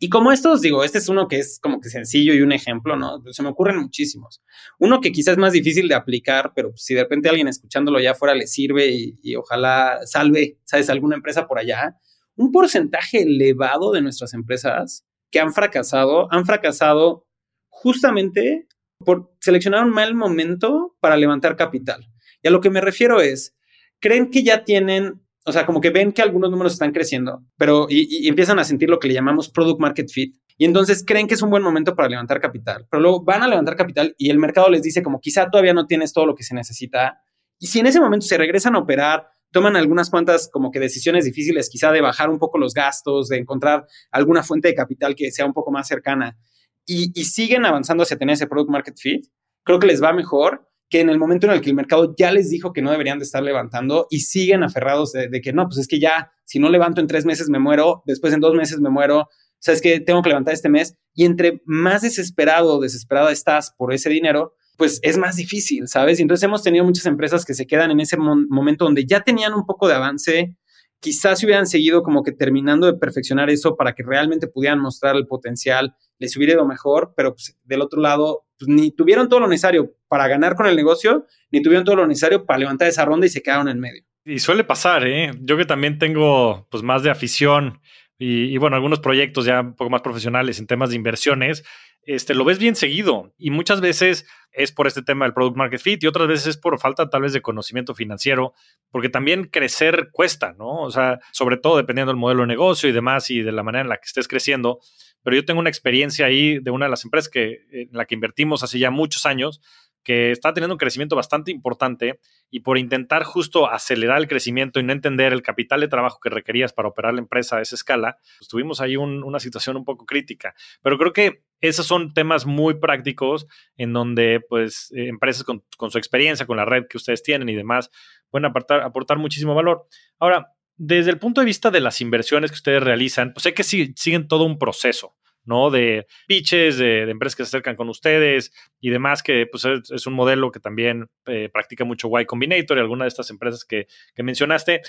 Y como estos, digo, este es uno que es como que sencillo y un ejemplo, ¿no? Se me ocurren muchísimos. Uno que quizás es más difícil de aplicar, pero si de repente alguien escuchándolo ya afuera le sirve y, ojalá salve, ¿sabes? Alguna empresa por allá. Un porcentaje elevado de nuestras empresas que han fracasado, han fracasado justamente por seleccionar un mal momento para levantar capital. Y a lo que me refiero es, creen que ya tienen o sea, como que ven que algunos números están creciendo, pero y, empiezan a sentir lo que le llamamos product market fit. Y entonces creen que es un buen momento para levantar capital, pero luego van a levantar capital y el mercado les dice como quizá todavía no tienes todo lo que se necesita. Y si en ese momento se regresan a operar, toman algunas cuantas como que decisiones difíciles, quizá de bajar un poco los gastos, de encontrar alguna fuente de capital que sea un poco más cercana y, y siguen avanzando hacia tener ese product market fit, creo que les va mejor que en el momento en el que el mercado ya les dijo que no deberían de estar levantando y siguen aferrados de, que no, pues es que ya, si no levanto en tres meses me muero, después en dos meses me muero, o sea, es que tengo que levantar este mes y entre más desesperado o desesperada estás por ese dinero, pues es más difícil, ¿sabes? Y entonces hemos tenido muchas empresas que se quedan en ese momento donde ya tenían un poco de avance, quizás si hubieran seguido como que terminando de perfeccionar eso para que realmente pudieran mostrar el potencial, les hubiera ido mejor, pero pues, del otro lado pues, ni tuvieron todo lo necesario para ganar con el negocio, ni tuvieron todo lo necesario para levantar esa ronda y se quedaron en medio. Y suele pasar, ¿eh? Yo que también tengo pues más de afición y, bueno, algunos proyectos ya un poco más profesionales en temas de inversiones, este, lo ves bien seguido y muchas veces es por este tema del product market fit y otras veces es por falta tal vez de conocimiento financiero, porque también crecer cuesta, ¿no? O sea, sobre todo dependiendo del modelo de negocio y demás y de la manera en la que estés creciendo, pero yo tengo una experiencia ahí de una de las empresas que, en la que invertimos hace ya muchos años, que está teniendo un crecimiento bastante importante y por intentar justo acelerar el crecimiento y no entender el capital de trabajo que requerías para operar la empresa a esa escala, pues tuvimos ahí una situación un poco crítica. Pero creo que esos son temas muy prácticos en donde pues eh, empresas con, su experiencia, con la red que ustedes tienen y demás, pueden aportar, aportar muchísimo valor. Ahora, desde el punto de vista de las inversiones que ustedes realizan, pues sé que siguen todo un proceso, ¿no? De pitches, de, empresas que se acercan con ustedes y demás, que pues es, un modelo que también eh, practica mucho Y Combinator y alguna de estas empresas que mencionaste.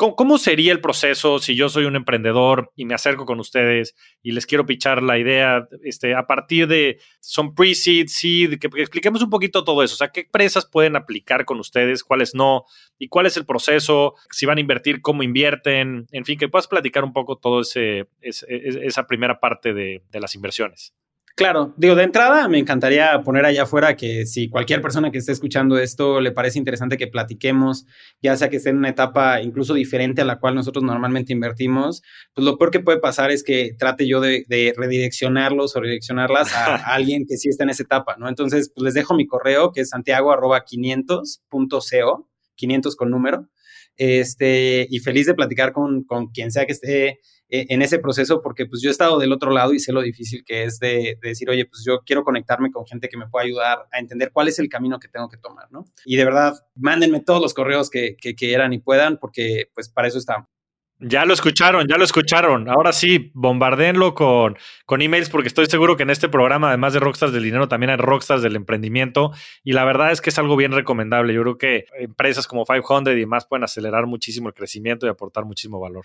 ¿Cómo, sería el proceso si yo soy un emprendedor y me acerco con ustedes y les quiero pichar la idea este, a partir de, son pre-seed, seed, que, expliquemos un poquito todo eso, o sea, qué empresas pueden aplicar con ustedes, cuáles no, y cuál es el proceso, si van a invertir, cómo invierten, en fin, que puedas platicar un poco todo esa primera parte de las inversiones. Claro, digo, de entrada me encantaría poner allá afuera que si cualquier persona que esté escuchando esto le parece interesante que platiquemos, ya sea que esté en una etapa incluso diferente a la cual nosotros normalmente invertimos, pues lo peor que puede pasar es que trate yo de, redireccionarlos o redireccionarlas a, alguien que sí está en esa etapa, ¿no? Entonces, pues les dejo mi correo que es santiago arroba 500.co, 500 con número, este, y feliz de platicar con, con quien sea que esté en ese proceso porque pues yo he estado del otro lado y sé lo difícil que es de, decir, oye, pues yo quiero conectarme con gente que me pueda ayudar a entender cuál es el camino que tengo que tomar, ¿no? Y de verdad, mándenme todos los correos que, que quieran y puedan porque pues para eso estamos. Ya lo escucharon, ya lo escucharon. Ahora sí, bombardeenlo con, con emails porque estoy seguro que en este programa, además de Rockstars del Dinero, también hay Rockstars del Emprendimiento. Y la verdad es que es algo bien recomendable. Yo creo que empresas como 500 y demás pueden acelerar muchísimo el crecimiento y aportar muchísimo valor.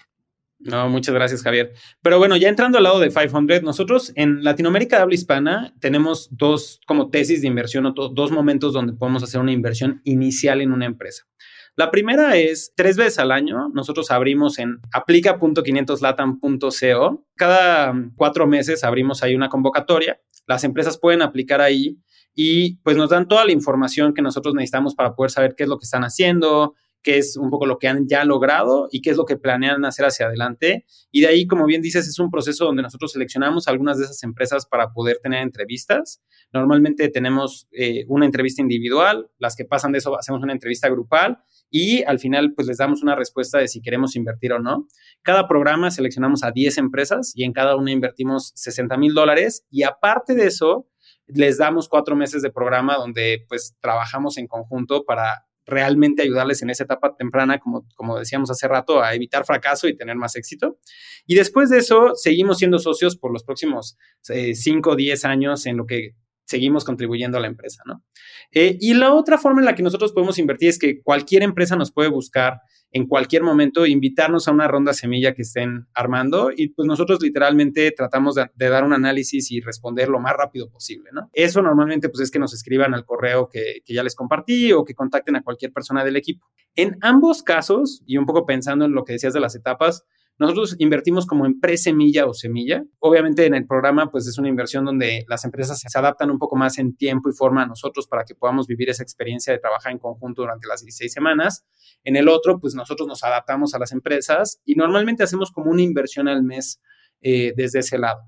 No, muchas gracias, Javier. Pero bueno, ya entrando al lado de 500, nosotros en Latinoamérica de habla hispana tenemos dos como tesis de inversión o dos momentos donde podemos hacer una inversión inicial en una empresa. La primera es tres veces al año. Nosotros abrimos en aplica.500latam.co. Cada cuatro meses abrimos ahí una convocatoria. Las empresas pueden aplicar ahí y pues nos dan toda la información que nosotros necesitamos para poder saber qué es lo que están haciendo, qué es un poco lo que han ya logrado y qué es lo que planean hacer hacia adelante. Y de ahí, como bien dices, es un proceso donde nosotros seleccionamos algunas de esas empresas para poder tener entrevistas. Normalmente tenemos eh, una entrevista individual, las que pasan de eso hacemos una entrevista grupal y al final pues les damos una respuesta de si queremos invertir o no. Cada programa seleccionamos a 10 empresas y en cada una invertimos 60 mil dólares y aparte de eso les damos cuatro meses de programa donde pues trabajamos en conjunto para realmente ayudarles en esa etapa temprana, como, como decíamos hace rato, a evitar fracaso y tener más éxito. Y después de eso, seguimos siendo socios por los próximos 5 o 10 años en lo que seguimos contribuyendo a la empresa, ¿no? Eh, y la otra forma en la que nosotros podemos invertir es que cualquier empresa nos puede buscar en cualquier momento, invitarnos a una ronda semilla que estén armando y pues nosotros literalmente tratamos de, dar un análisis y responder lo más rápido posible, ¿no? Eso normalmente pues es que nos escriban al correo que, que ya les compartí o que contacten a cualquier persona del equipo. En ambos casos, y un poco pensando en lo que decías de las etapas, nosotros invertimos como en pre-semilla o semilla. Obviamente en el programa pues es una inversión donde las empresas se adaptan un poco más en tiempo y forma a nosotros para que podamos vivir esa experiencia de trabajar en conjunto durante las 16 semanas. En el otro pues nosotros nos adaptamos a las empresas y normalmente hacemos como una inversión al mes eh, desde ese lado.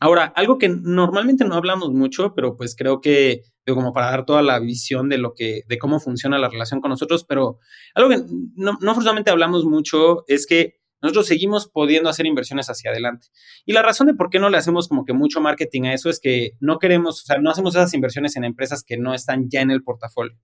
Ahora, algo que normalmente no hablamos mucho, pero pues creo que como para dar toda la visión de lo que, de cómo funciona la relación con nosotros, pero algo que no, no forzosamente hablamos mucho es que nosotros seguimos pudiendo hacer inversiones hacia adelante. Y la razón de por qué no le hacemos como que mucho marketing a eso es que no queremos, o sea, no hacemos esas inversiones en empresas que no están ya en el portafolio.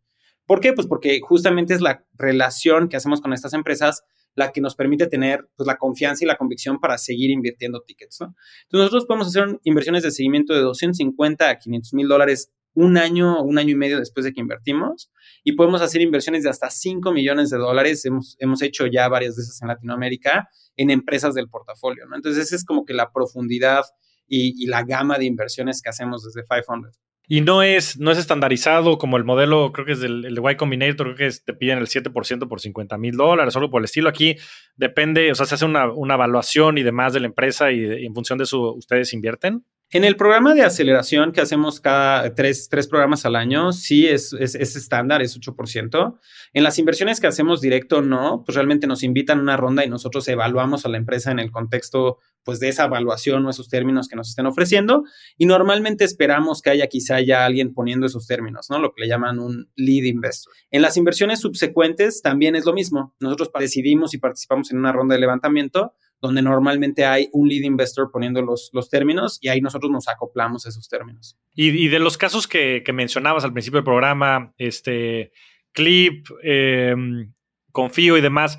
¿Por qué? Pues porque justamente es la relación que hacemos con estas empresas la que nos permite tener pues, la confianza y la convicción para seguir invirtiendo tickets. ¿no? Entonces nosotros podemos hacer inversiones de seguimiento de 250 a 500 mil dólares un año un año y medio después de que invertimos y podemos hacer inversiones de hasta 5 millones de dólares. Hemos, hemos hecho ya varias de esas en Latinoamérica en empresas del portafolio. ¿no? Entonces, esa es como que la profundidad y, la gama de inversiones que hacemos desde 500. Y no es, no es estandarizado como el modelo, creo que es del, el de Y Combinator, creo que te piden el 7% por 50 mil dólares, solo por el estilo. Aquí depende, o sea, se hace una, una evaluación y demás de la empresa y, y en función de eso ustedes invierten. En el programa de aceleración que hacemos cada tres, tres programas al año, sí es, es, es, estándar, es 8%. En las inversiones que hacemos directo, no, pues realmente nos invitan a una ronda y nosotros evaluamos a la empresa en el contexto pues de esa evaluación o esos términos que nos estén ofreciendo y normalmente esperamos que haya quizá ya alguien poniendo esos términos, ¿no? Lo que le llaman un lead investor. En las inversiones subsecuentes también es lo mismo. Nosotros decidimos y participamos en una ronda de levantamiento donde normalmente hay un lead investor poniendo los, los términos y ahí nosotros nos acoplamos a esos términos. Y, de los casos que, mencionabas al principio del programa, este, Clip, em, Confío y demás,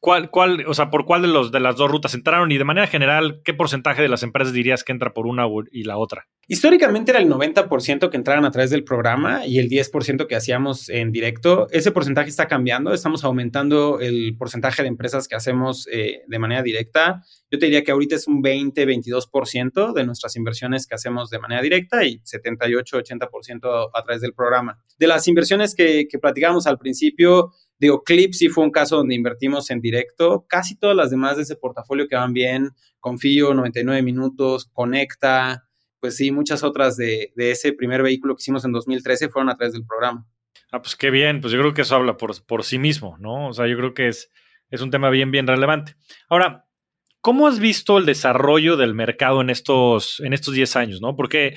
¿Cuál, cuál, o sea, por cuál de, los, de las dos rutas entraron y de manera general, qué porcentaje de las empresas dirías que entra por una y la otra? Históricamente era el 90% que entraban a través del programa y el 10% que hacíamos en directo. Ese porcentaje está cambiando, estamos aumentando el porcentaje de empresas que hacemos eh, de manera directa. Yo te diría que ahorita es un 20-22% de nuestras inversiones que hacemos de manera directa y 78-80% a través del programa. De las inversiones que, que platicábamos al principio, Digo, Clip sí fue un caso donde invertimos en directo. Casi todas las demás de ese portafolio que van bien. Confío, 99 minutos, Conecta, pues sí, muchas otras de, ese primer vehículo que hicimos en 2013 fueron a través del programa. Ah, pues qué bien, pues yo creo que eso habla por, por sí mismo, ¿no? O sea, yo creo que es, es un tema bien, bien relevante. Ahora, ¿cómo has visto el desarrollo del mercado en estos, en estos 10 años, no? Porque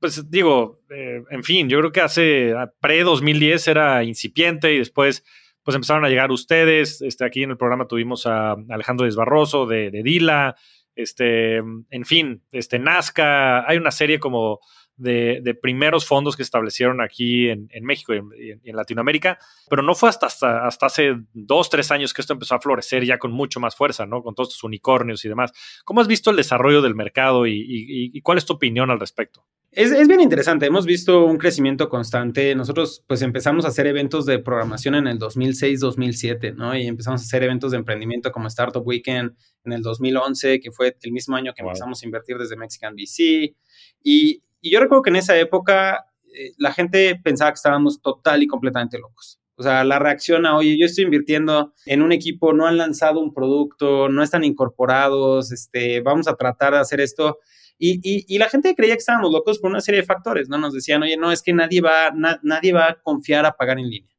pues digo, eh, en fin, yo creo que hace pre-2010 era incipiente y después pues empezaron a llegar ustedes. Este, aquí en el programa tuvimos a Alejandro Desbarroso de, Dila, este, en fin, este, Nazca. Hay una serie como de, de primeros fondos que establecieron aquí en, México y en, Latinoamérica, pero no fue hasta, hasta, hace dos, tres años que esto empezó a florecer ya con mucho más fuerza, ¿no? Con todos estos unicornios y demás. ¿Cómo has visto el desarrollo del mercado y cuál es tu opinión al respecto? Es, es, bien interesante, hemos visto un crecimiento constante. Nosotros pues empezamos a hacer eventos de programación en el 2006-2007, ¿no? Y empezamos a hacer eventos de emprendimiento como Startup Weekend en el 2011, que fue el mismo año que empezamos a invertir desde Mexican VC. Y, y yo recuerdo que en esa época eh, la gente pensaba que estábamos total y completamente locos. O sea, la reacción a, oye, yo estoy invirtiendo en un equipo, no han lanzado un producto, no están incorporados, este, vamos a tratar de hacer esto. Y, y, la gente creía que estábamos locos por una serie de factores, ¿no? Nos decían, oye, no, es que nadie va, nadie va a confiar a pagar en línea.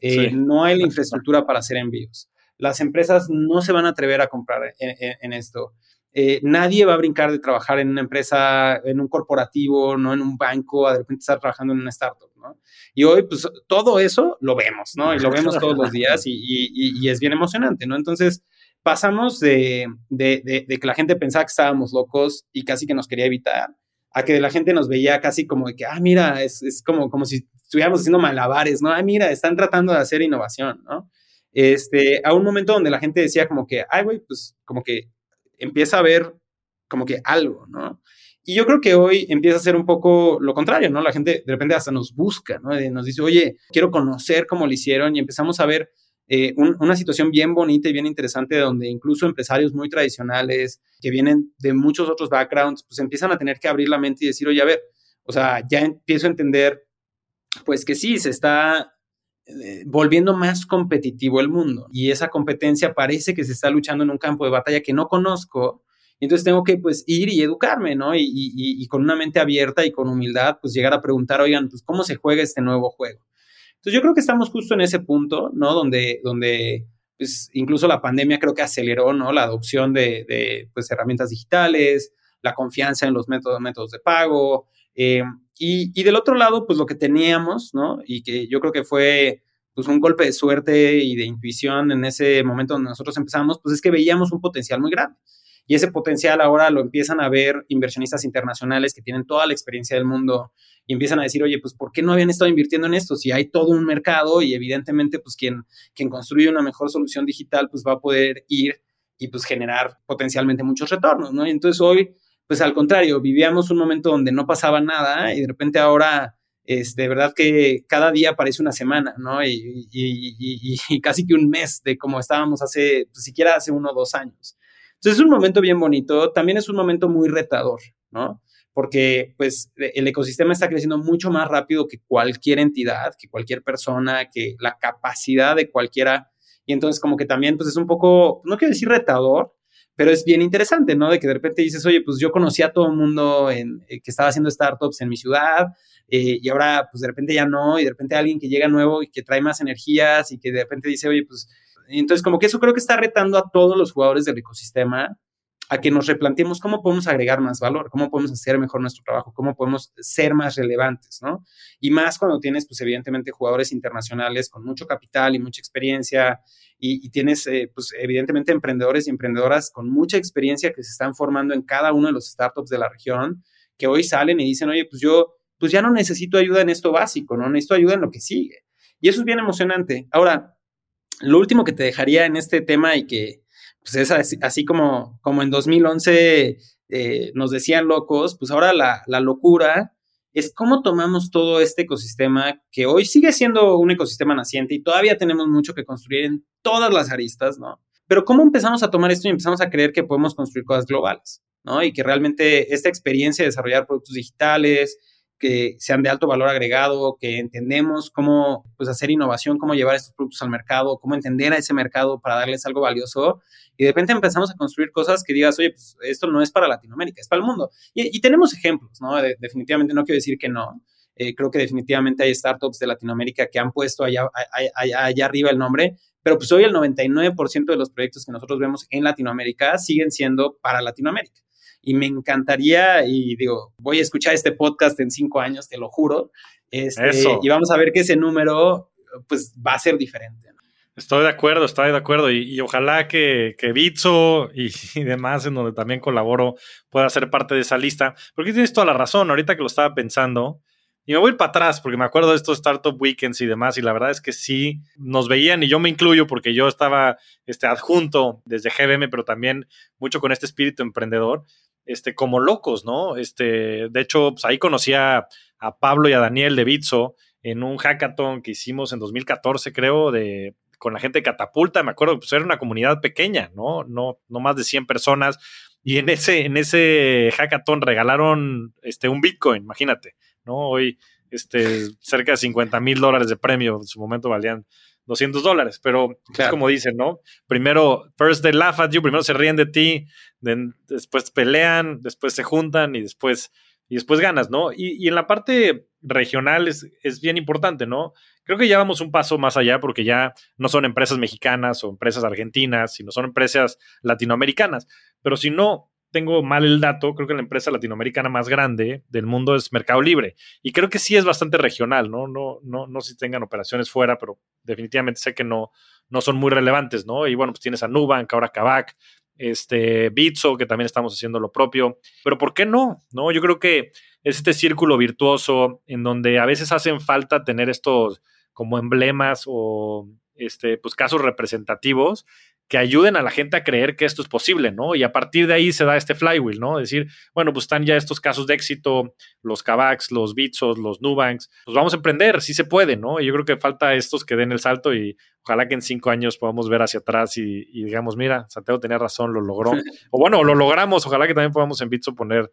Eh, no hay la infraestructura para hacer envíos. Las empresas no se van a atrever a comprar en, esto. Eh, nadie va a brincar de trabajar en una empresa, en un corporativo, no en un banco, a de repente estar trabajando en una startup, ¿no? Y hoy, pues, todo eso lo vemos, ¿no? Y lo vemos todos los días y, y es bien emocionante, ¿no? Entonces, pasamos de, que la gente pensaba que estábamos locos y casi que nos quería evitar, a que la gente nos veía casi como de que, ah, mira, es, como, como si estuviéramos haciendo malabares, ¿no? Ah, mira, están tratando de hacer innovación, ¿no? Este, a un momento donde la gente decía como que, ay, güey, pues como que empieza a ver como que algo, ¿no? Y yo creo que hoy empieza a ser un poco lo contrario, ¿no? La gente de repente hasta nos busca, ¿no? nos dice, oye, quiero conocer cómo lo hicieron y empezamos a ver eh, una situación bien bonita y bien interesante donde incluso empresarios muy tradicionales que vienen de muchos otros backgrounds, pues empiezan a tener que abrir la mente y decir, oye, a ver, o sea, ya empiezo a entender, pues que sí, se está eh, volviendo más competitivo el mundo y esa competencia parece que se está luchando en un campo de batalla que no conozco. Entonces tengo que pues ir y educarme, ¿no? Y, y, y con una mente abierta y con humildad, pues llegar a preguntar, oigan, pues cómo se juega este nuevo juego. Entonces yo creo que estamos justo en ese punto, ¿no? Donde, donde pues, incluso la pandemia creo que aceleró, ¿no? La adopción de, pues, herramientas digitales, la confianza en los métodos, métodos de pago. Eh, y, del otro lado, pues lo que teníamos, ¿no? Y que yo creo que fue pues un golpe de suerte y de intuición en ese momento donde nosotros empezamos, pues es que veíamos un potencial muy grande. Y ese potencial ahora lo empiezan a ver inversionistas internacionales que tienen toda la experiencia del mundo y empiezan a decir, oye, pues ¿por qué no habían estado invirtiendo en esto? Si hay todo un mercado y evidentemente pues quien, quien construye una mejor solución digital pues va a poder ir y pues generar potencialmente muchos retornos, ¿no? Y entonces hoy, pues al contrario, vivíamos un momento donde no pasaba nada y de repente ahora, es de verdad que cada día parece una semana, ¿no? Y, y, y, casi que un mes de como estábamos hace, pues siquiera hace uno o dos años. Entonces es un momento bien bonito, también es un momento muy retador, ¿no? Porque pues e, el ecosistema está creciendo mucho más rápido que cualquier entidad, que cualquier persona, que la capacidad de cualquiera. Y entonces como que también pues es un poco, no quiero decir retador, pero es bien interesante, ¿no? De que de repente dices, oye, pues yo conocí a todo el mundo en, eh, que estaba haciendo startups en mi ciudad eh, y ahora pues de repente ya no, y de repente alguien que llega nuevo y que trae más energías y que de repente dice, oye, pues entonces, como que eso creo que está retando a todos los jugadores del ecosistema a que nos replanteemos cómo podemos agregar más valor, cómo podemos hacer mejor nuestro trabajo, cómo podemos ser más relevantes, ¿no? Y más cuando tienes, pues evidentemente, jugadores internacionales con mucho capital y mucha experiencia y, tienes, eh, pues evidentemente, emprendedores y emprendedoras con mucha experiencia que se están formando en cada uno de los startups de la región, que hoy salen y dicen, oye, pues yo, pues ya no necesito ayuda en esto básico, ¿no? Necesito ayuda en lo que sigue. Y eso es bien emocionante. Ahora, lo último que te dejaría en este tema y que pues es así, como, como en 2011 eh, nos decían locos, pues ahora la, la locura es cómo tomamos todo este ecosistema que hoy sigue siendo un ecosistema naciente y todavía tenemos mucho que construir en todas las aristas, ¿no? Pero cómo empezamos a tomar esto y empezamos a creer que podemos construir cosas globales, ¿no? Y que realmente esta experiencia de desarrollar productos digitales, que sean de alto valor agregado, que entendemos cómo pues, hacer innovación, cómo llevar estos productos al mercado, cómo entender a ese mercado para darles algo valioso. Y de repente empezamos a construir cosas que digas, oye, pues esto no es para Latinoamérica, es para el mundo. Y, tenemos ejemplos, ¿no? definitivamente no quiero decir que no. Eh, creo que definitivamente hay startups de Latinoamérica que han puesto allá, allá, allá arriba el nombre, pero pues hoy el 99% de los proyectos que nosotros vemos en Latinoamérica siguen siendo para Latinoamérica y me encantaría, y digo, voy a escuchar este podcast en cinco años, te lo juro, este, y vamos a ver que ese número pues va a ser diferente. Estoy de acuerdo, estoy de acuerdo. Y, ojalá que, que Bitso y, y, demás, en donde también colaboro, pueda ser parte de esa lista. Porque tienes toda la razón. Ahorita que lo estaba pensando, y me voy para atrás porque me acuerdo de estos Startup Weekends y demás, y la verdad es que sí nos veían, y yo me incluyo porque yo estaba este, adjunto desde GBM, pero también mucho con este espíritu emprendedor este, como locos, ¿no? Este, de hecho, pues ahí conocí a, Pablo y a Daniel de Bitso en un hackathon que hicimos en 2014, creo, de, con la gente de Catapulta. Me acuerdo pues, era una comunidad pequeña, ¿no? No, no más de 100 personas. Y en ese, en ese hackathon regalaron este, un Bitcoin, imagínate, ¿no? Hoy este, cerca de 50 mil dólares de premio, en su momento valían 200 dólares, pero es como dicen, ¿no? Primero, first they laugh at you, primero se ríen de ti, después pelean, después se juntan y después, y después ganas, ¿no? Y, en la parte regional es, es, bien importante, ¿no? Creo que ya vamos un paso más allá porque ya no son empresas mexicanas o empresas argentinas, sino son empresas latinoamericanas. Pero si no tengo mal el dato, creo que la empresa latinoamericana más grande del mundo es Mercado Libre. Y creo que sí es bastante regional, ¿no? No, no, no si tengan operaciones fuera, pero definitivamente sé que no, no son muy relevantes, ¿no? Y bueno, pues tienes a Nubank, ahora Kavak, este, Bitso, que también estamos haciendo lo propio. Pero ¿por qué no? ¿No? Yo creo que es este círculo virtuoso en donde a veces hacen falta tener estos como emblemas o este, pues casos representativos que ayuden a la gente a creer que esto es posible, ¿no? Y a partir de ahí se da este flywheel, ¿no? Decir, bueno, pues están ya estos casos de éxito, los Kavaks, los Bitsos, los Nubanks, pues vamos a emprender, sí se puede, ¿no? Y yo creo que falta estos que den el salto y ojalá que en cinco años podamos ver hacia atrás y, digamos, mira, Santiago tenía razón, lo logró. o bueno, lo logramos, ojalá que también podamos en Bitso poner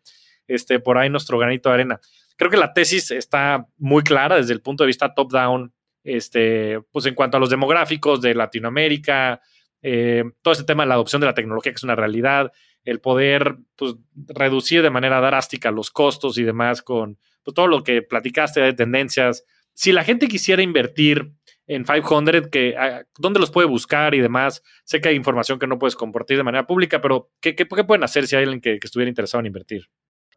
este, por ahí nuestro granito de arena. Creo que la tesis está muy clara desde el punto de vista top-down, este, pues en cuanto a los demográficos de Latinoamérica, eh, todo este tema de la adopción de la tecnología, que es una realidad, el poder pues, reducir de manera drástica los costos y demás con pues, todo lo que platicaste de tendencias. Si la gente quisiera invertir en 500, que, ah, ¿dónde los puede buscar y demás? Sé que hay información que no puedes compartir de manera pública, pero ¿qué, qué, pueden hacer si hay alguien que estuviera interesado en invertir?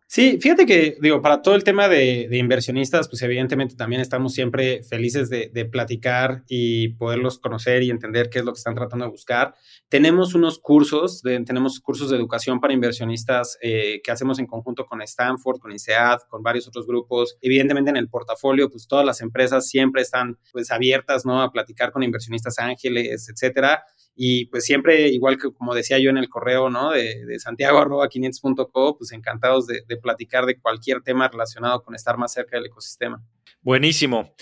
Sí, fíjate que, digo, para todo el tema de, inversionistas, pues evidentemente también estamos siempre felices de, platicar y poderlos conocer y entender qué es lo que están tratando de buscar. Tenemos unos cursos, tenemos cursos de educación para inversionistas eh, que hacemos en conjunto con Stanford, con INSEAD, con varios otros grupos. Evidentemente en el portafolio, pues todas las empresas siempre están pues abiertas, ¿no? A platicar con inversionistas ángeles, etcétera. Y pues siempre, igual que como decía yo en el correo, ¿no? De, de santiago arroba 500.co, pues encantados de, de, platicar de cualquier tema relacionado con estar más cerca del ecosistema. Buenísimo.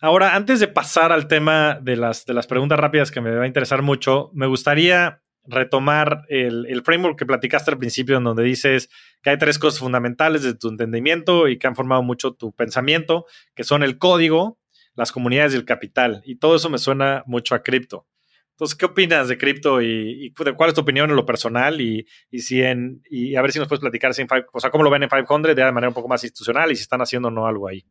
Ahora, antes de pasar al tema de las, de las preguntas rápidas que me va a interesar mucho, me gustaría retomar el, el, framework que platicaste al principio, en donde dices que hay tres cosas fundamentales de tu entendimiento y que han formado mucho tu pensamiento, que son el código, las comunidades y el capital. Y todo eso me suena mucho a cripto. Entonces, ¿qué opinas de cripto y, cuál es tu opinión en lo personal? Y, si en, y a ver si nos puedes platicar sin o sea, cómo lo ven en 500 de manera un poco más institucional y si están haciendo o no algo ahí.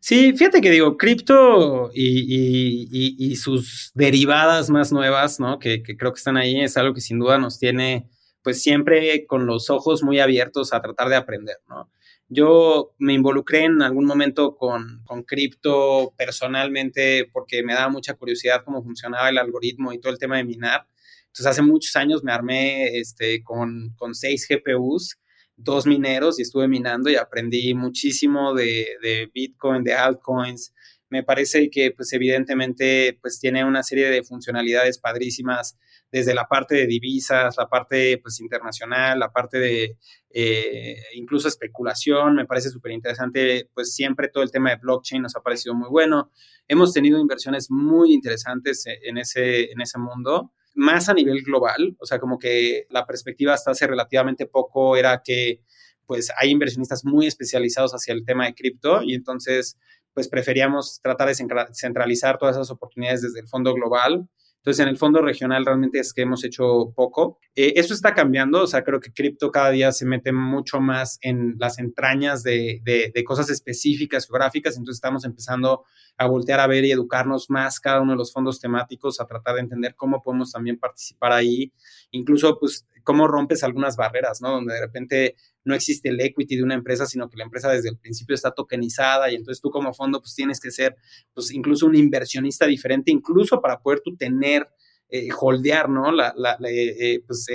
Sí, fíjate que digo, cripto y, sus derivadas más nuevas, ¿no? Que, que, creo que están ahí, es algo que sin duda nos tiene, pues siempre con los ojos muy abiertos a tratar de aprender, ¿no? Yo me involucré en algún momento con, con cripto personalmente porque me daba mucha curiosidad cómo funcionaba el algoritmo y todo el tema de minar. Entonces, hace muchos años me armé este, con, con seis GPUs, dos mineros y estuve minando y aprendí muchísimo de, de Bitcoin, de altcoins. Me parece que, pues, evidentemente, pues, tiene una serie de funcionalidades padrísimas desde la parte de divisas, la parte pues, internacional, la parte de eh, incluso especulación, me parece súper interesante, pues siempre todo el tema de blockchain nos ha parecido muy bueno. Hemos tenido inversiones muy interesantes en ese, en ese mundo, más a nivel global, o sea, como que la perspectiva hasta hace relativamente poco era que pues hay inversionistas muy especializados hacia el tema de cripto y entonces pues preferíamos tratar de centralizar todas esas oportunidades desde el fondo global. Entonces, en el fondo regional realmente es que hemos hecho poco. Eh, eso está cambiando, o sea, creo que cripto cada día se mete mucho más en las entrañas de, de, cosas específicas, geográficas, entonces estamos empezando a voltear a ver y educarnos más cada uno de los fondos temáticos, a tratar de entender cómo podemos también participar ahí, incluso pues cómo rompes algunas barreras, ¿no? Donde de repente no existe el equity de una empresa, sino que la empresa desde el principio está tokenizada y entonces tú como fondo pues tienes que ser pues incluso un inversionista diferente, incluso para poder tú tener, eh, holdear, ¿no? La, eh, eh, pues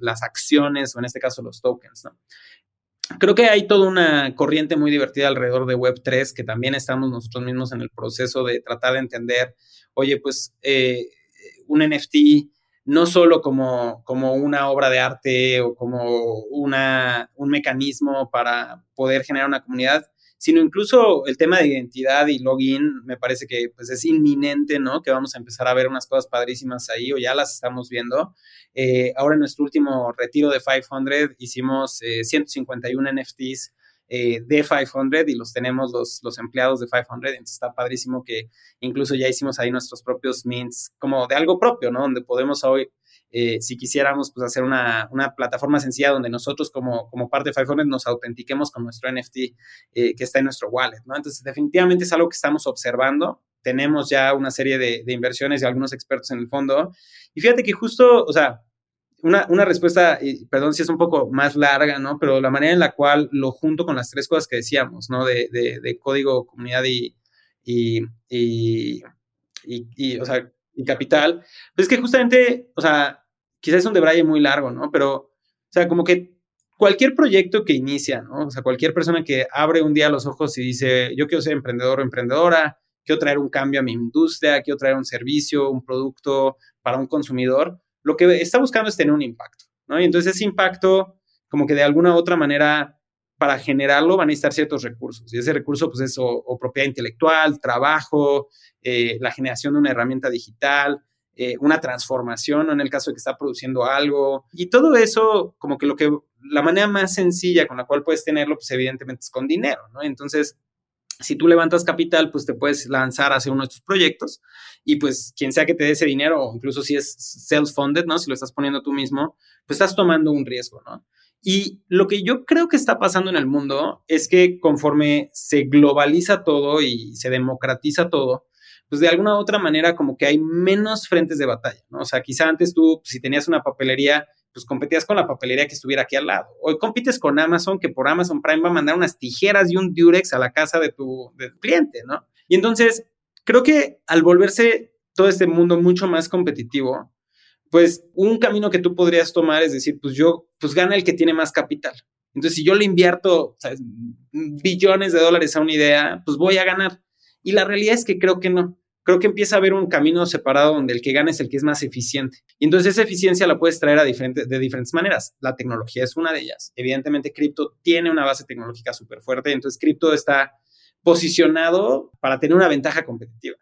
las acciones o en este caso los tokens. Creo que hay toda una corriente muy divertida alrededor de Web3 que también estamos nosotros mismos en el proceso de tratar de entender, oye, pues un NFT no solo como, como una obra de arte o como una, un mecanismo para poder generar una comunidad, sino incluso el tema de identidad y login, me parece que pues, es inminente, ¿no? Que vamos a empezar a ver unas cosas padrísimas ahí o ya las estamos viendo. Eh, ahora en nuestro último retiro de 500 hicimos 151 NFTs eh, de 500 y los tenemos los, los empleados de 500, entonces está padrísimo que incluso ya hicimos ahí nuestros propios mints como de algo propio, ¿no? Donde podemos hoy eh, si quisiéramos pues, hacer una, plataforma sencilla donde nosotros como, como parte de 500 nos autentiquemos con nuestro NFT eh, que está en nuestro wallet, ¿no? Entonces, definitivamente es algo que estamos observando. Tenemos ya una serie de, inversiones y algunos expertos en el fondo. Y fíjate que justo, o sea, una, respuesta, perdón si es un poco más larga, ¿no? Pero la manera en la cual lo junto con las tres cosas que decíamos, ¿no? De, de, código, comunidad y, y, y, y, o sea, y capital, pues es que justamente, o sea, quizás es un debraye muy largo, ¿no? Pero, o sea, como que cualquier proyecto que inicia, ¿no? O sea, cualquier persona que abre un día los ojos y dice, yo quiero ser emprendedor o emprendedora, quiero traer un cambio a mi industria, quiero traer un servicio, un producto para un consumidor, lo que está buscando es tener un impacto, ¿no? Y entonces ese impacto, como que de alguna u otra manera, para generarlo van a necesitar ciertos recursos. Y ese recurso, pues, es o, propiedad intelectual, trabajo, eh, la generación de una herramienta digital, eh, una transformación, en el caso de que está produciendo algo. Y todo eso, como que lo que, la manera más sencilla con la cual puedes tenerlo, pues, evidentemente es con dinero, ¿no? Entonces, si tú levantas capital, pues te puedes lanzar hacia uno de tus proyectos y pues quien sea que te dé ese dinero, o incluso si es self-funded, ¿no? Si lo estás poniendo tú mismo, pues estás tomando un riesgo, ¿no? Y lo que yo creo que está pasando en el mundo es que conforme se globaliza todo y se democratiza todo, pues de alguna u otra manera como que hay menos frentes de batalla, ¿no? O sea, quizá antes tú, si tenías una papelería, pues competías con la papelería que estuviera aquí al lado. Hoy compites con Amazon, que por Amazon Prime va a mandar unas tijeras y un Durex a la casa de tu, cliente, ¿no? Y entonces, creo que al volverse todo este mundo mucho más competitivo, pues un camino que tú podrías tomar es decir, pues yo, pues gana el que tiene más capital. Entonces, si yo le invierto billones de dólares a una idea, pues voy a ganar. Y la realidad es que creo que no. Creo que empieza a haber un camino separado donde el que gana es el que es más eficiente. Y entonces esa eficiencia la puedes traer a de diferentes maneras. La tecnología es una de ellas. Evidentemente, cripto tiene una base tecnológica súper fuerte. Entonces, cripto está posicionado para tener una ventaja competitiva.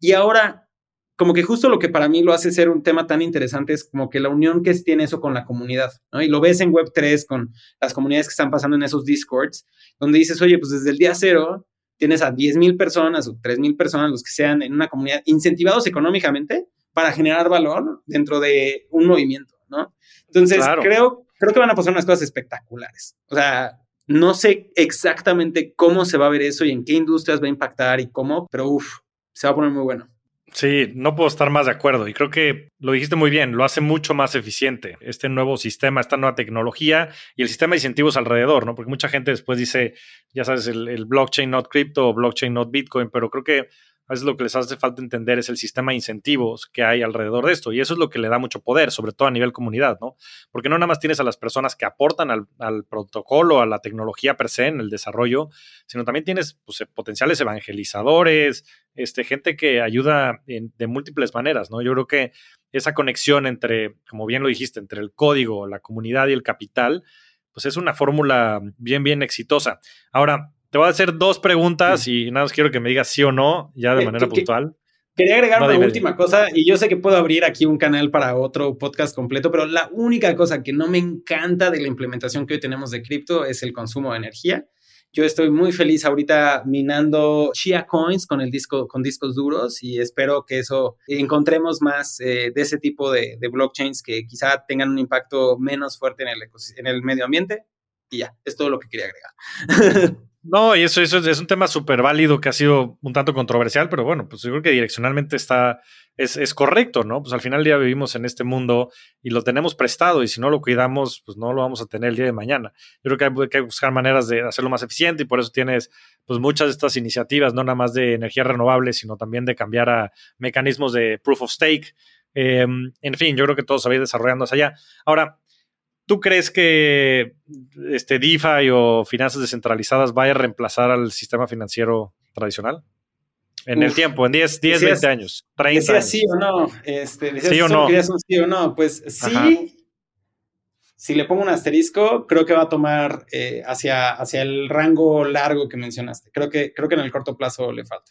Y ahora, como que justo lo que para mí lo hace ser un tema tan interesante es como que la unión que tiene eso con la comunidad, ¿no? Y lo ves en Web3 con las comunidades que están pasando en esos Discords, donde dices, oye, pues desde el día cero tienes a 10 mil personas o 3 mil personas, los que sean en una comunidad, incentivados económicamente para generar valor dentro de un movimiento, ¿no? Entonces, creo, creo que van a pasar unas cosas espectaculares. O sea, no sé exactamente cómo se va a ver eso y en qué industrias va a impactar y cómo, pero uff, se va a poner muy bueno. Sí, no puedo estar más de acuerdo y creo que lo dijiste muy bien, lo hace mucho más eficiente este nuevo sistema, esta nueva tecnología y el sistema de incentivos alrededor, ¿no? Porque mucha gente después dice, ya sabes, el, blockchain not crypto o blockchain not bitcoin, pero creo que a veces lo que les hace falta entender es el sistema de incentivos que hay alrededor de esto. Y eso es lo que le da mucho poder, sobre todo a nivel comunidad, ¿no? Porque no nada más tienes a las personas que aportan al, protocolo, a la tecnología per se, en el desarrollo, sino también tienes pues, potenciales evangelizadores, este, gente que ayuda de múltiples maneras, ¿no? Yo creo que esa conexión entre, como bien lo dijiste, entre el código, la comunidad y el capital, pues es una fórmula bien, bien exitosa. Ahora, te voy a hacer dos preguntas y nada más quiero que me digas sí o no, ya de manera puntual. Quería agregar una última cosa y yo sé que puedo abrir aquí un canal para otro podcast completo, pero la única cosa que no me encanta de la implementación que hoy tenemos de cripto es el consumo de energía. Yo estoy muy feliz ahorita minando Chia Coins con el disco, con discos duros y espero que eso encontremos más eh, de ese tipo de, blockchains que quizá tengan un impacto menos fuerte en el, en el medio ambiente. Y ya, es todo lo que quería agregar. No, y eso, eso es un tema súper válido que ha sido un tanto controversial, pero bueno, pues yo creo que direccionalmente está, es, es, correcto, ¿no? Pues al final día vivimos en este mundo y lo tenemos prestado y si no lo cuidamos, pues no lo vamos a tener el día de mañana. Yo creo que hay, que buscar maneras de hacerlo más eficiente y por eso tienes pues muchas de estas iniciativas, no nada más de energía renovable, sino también de cambiar a mecanismos de proof of stake. Em, en fin, yo creo que todo se va a ir desarrollando hacia allá. Ahora, ¿Tú crees que este DeFi o finanzas descentralizadas vaya a reemplazar al sistema financiero tradicional? En el tiempo, en 10, 10 20 años, 30 decía años. sí o no. Este, decía ¿Sí o no? un sí o no. Pues sí. Si le pongo un asterisco, creo que va a tomar eh, hacia, hacia el rango largo que mencionaste. Creo que, creo que en el corto plazo le falta.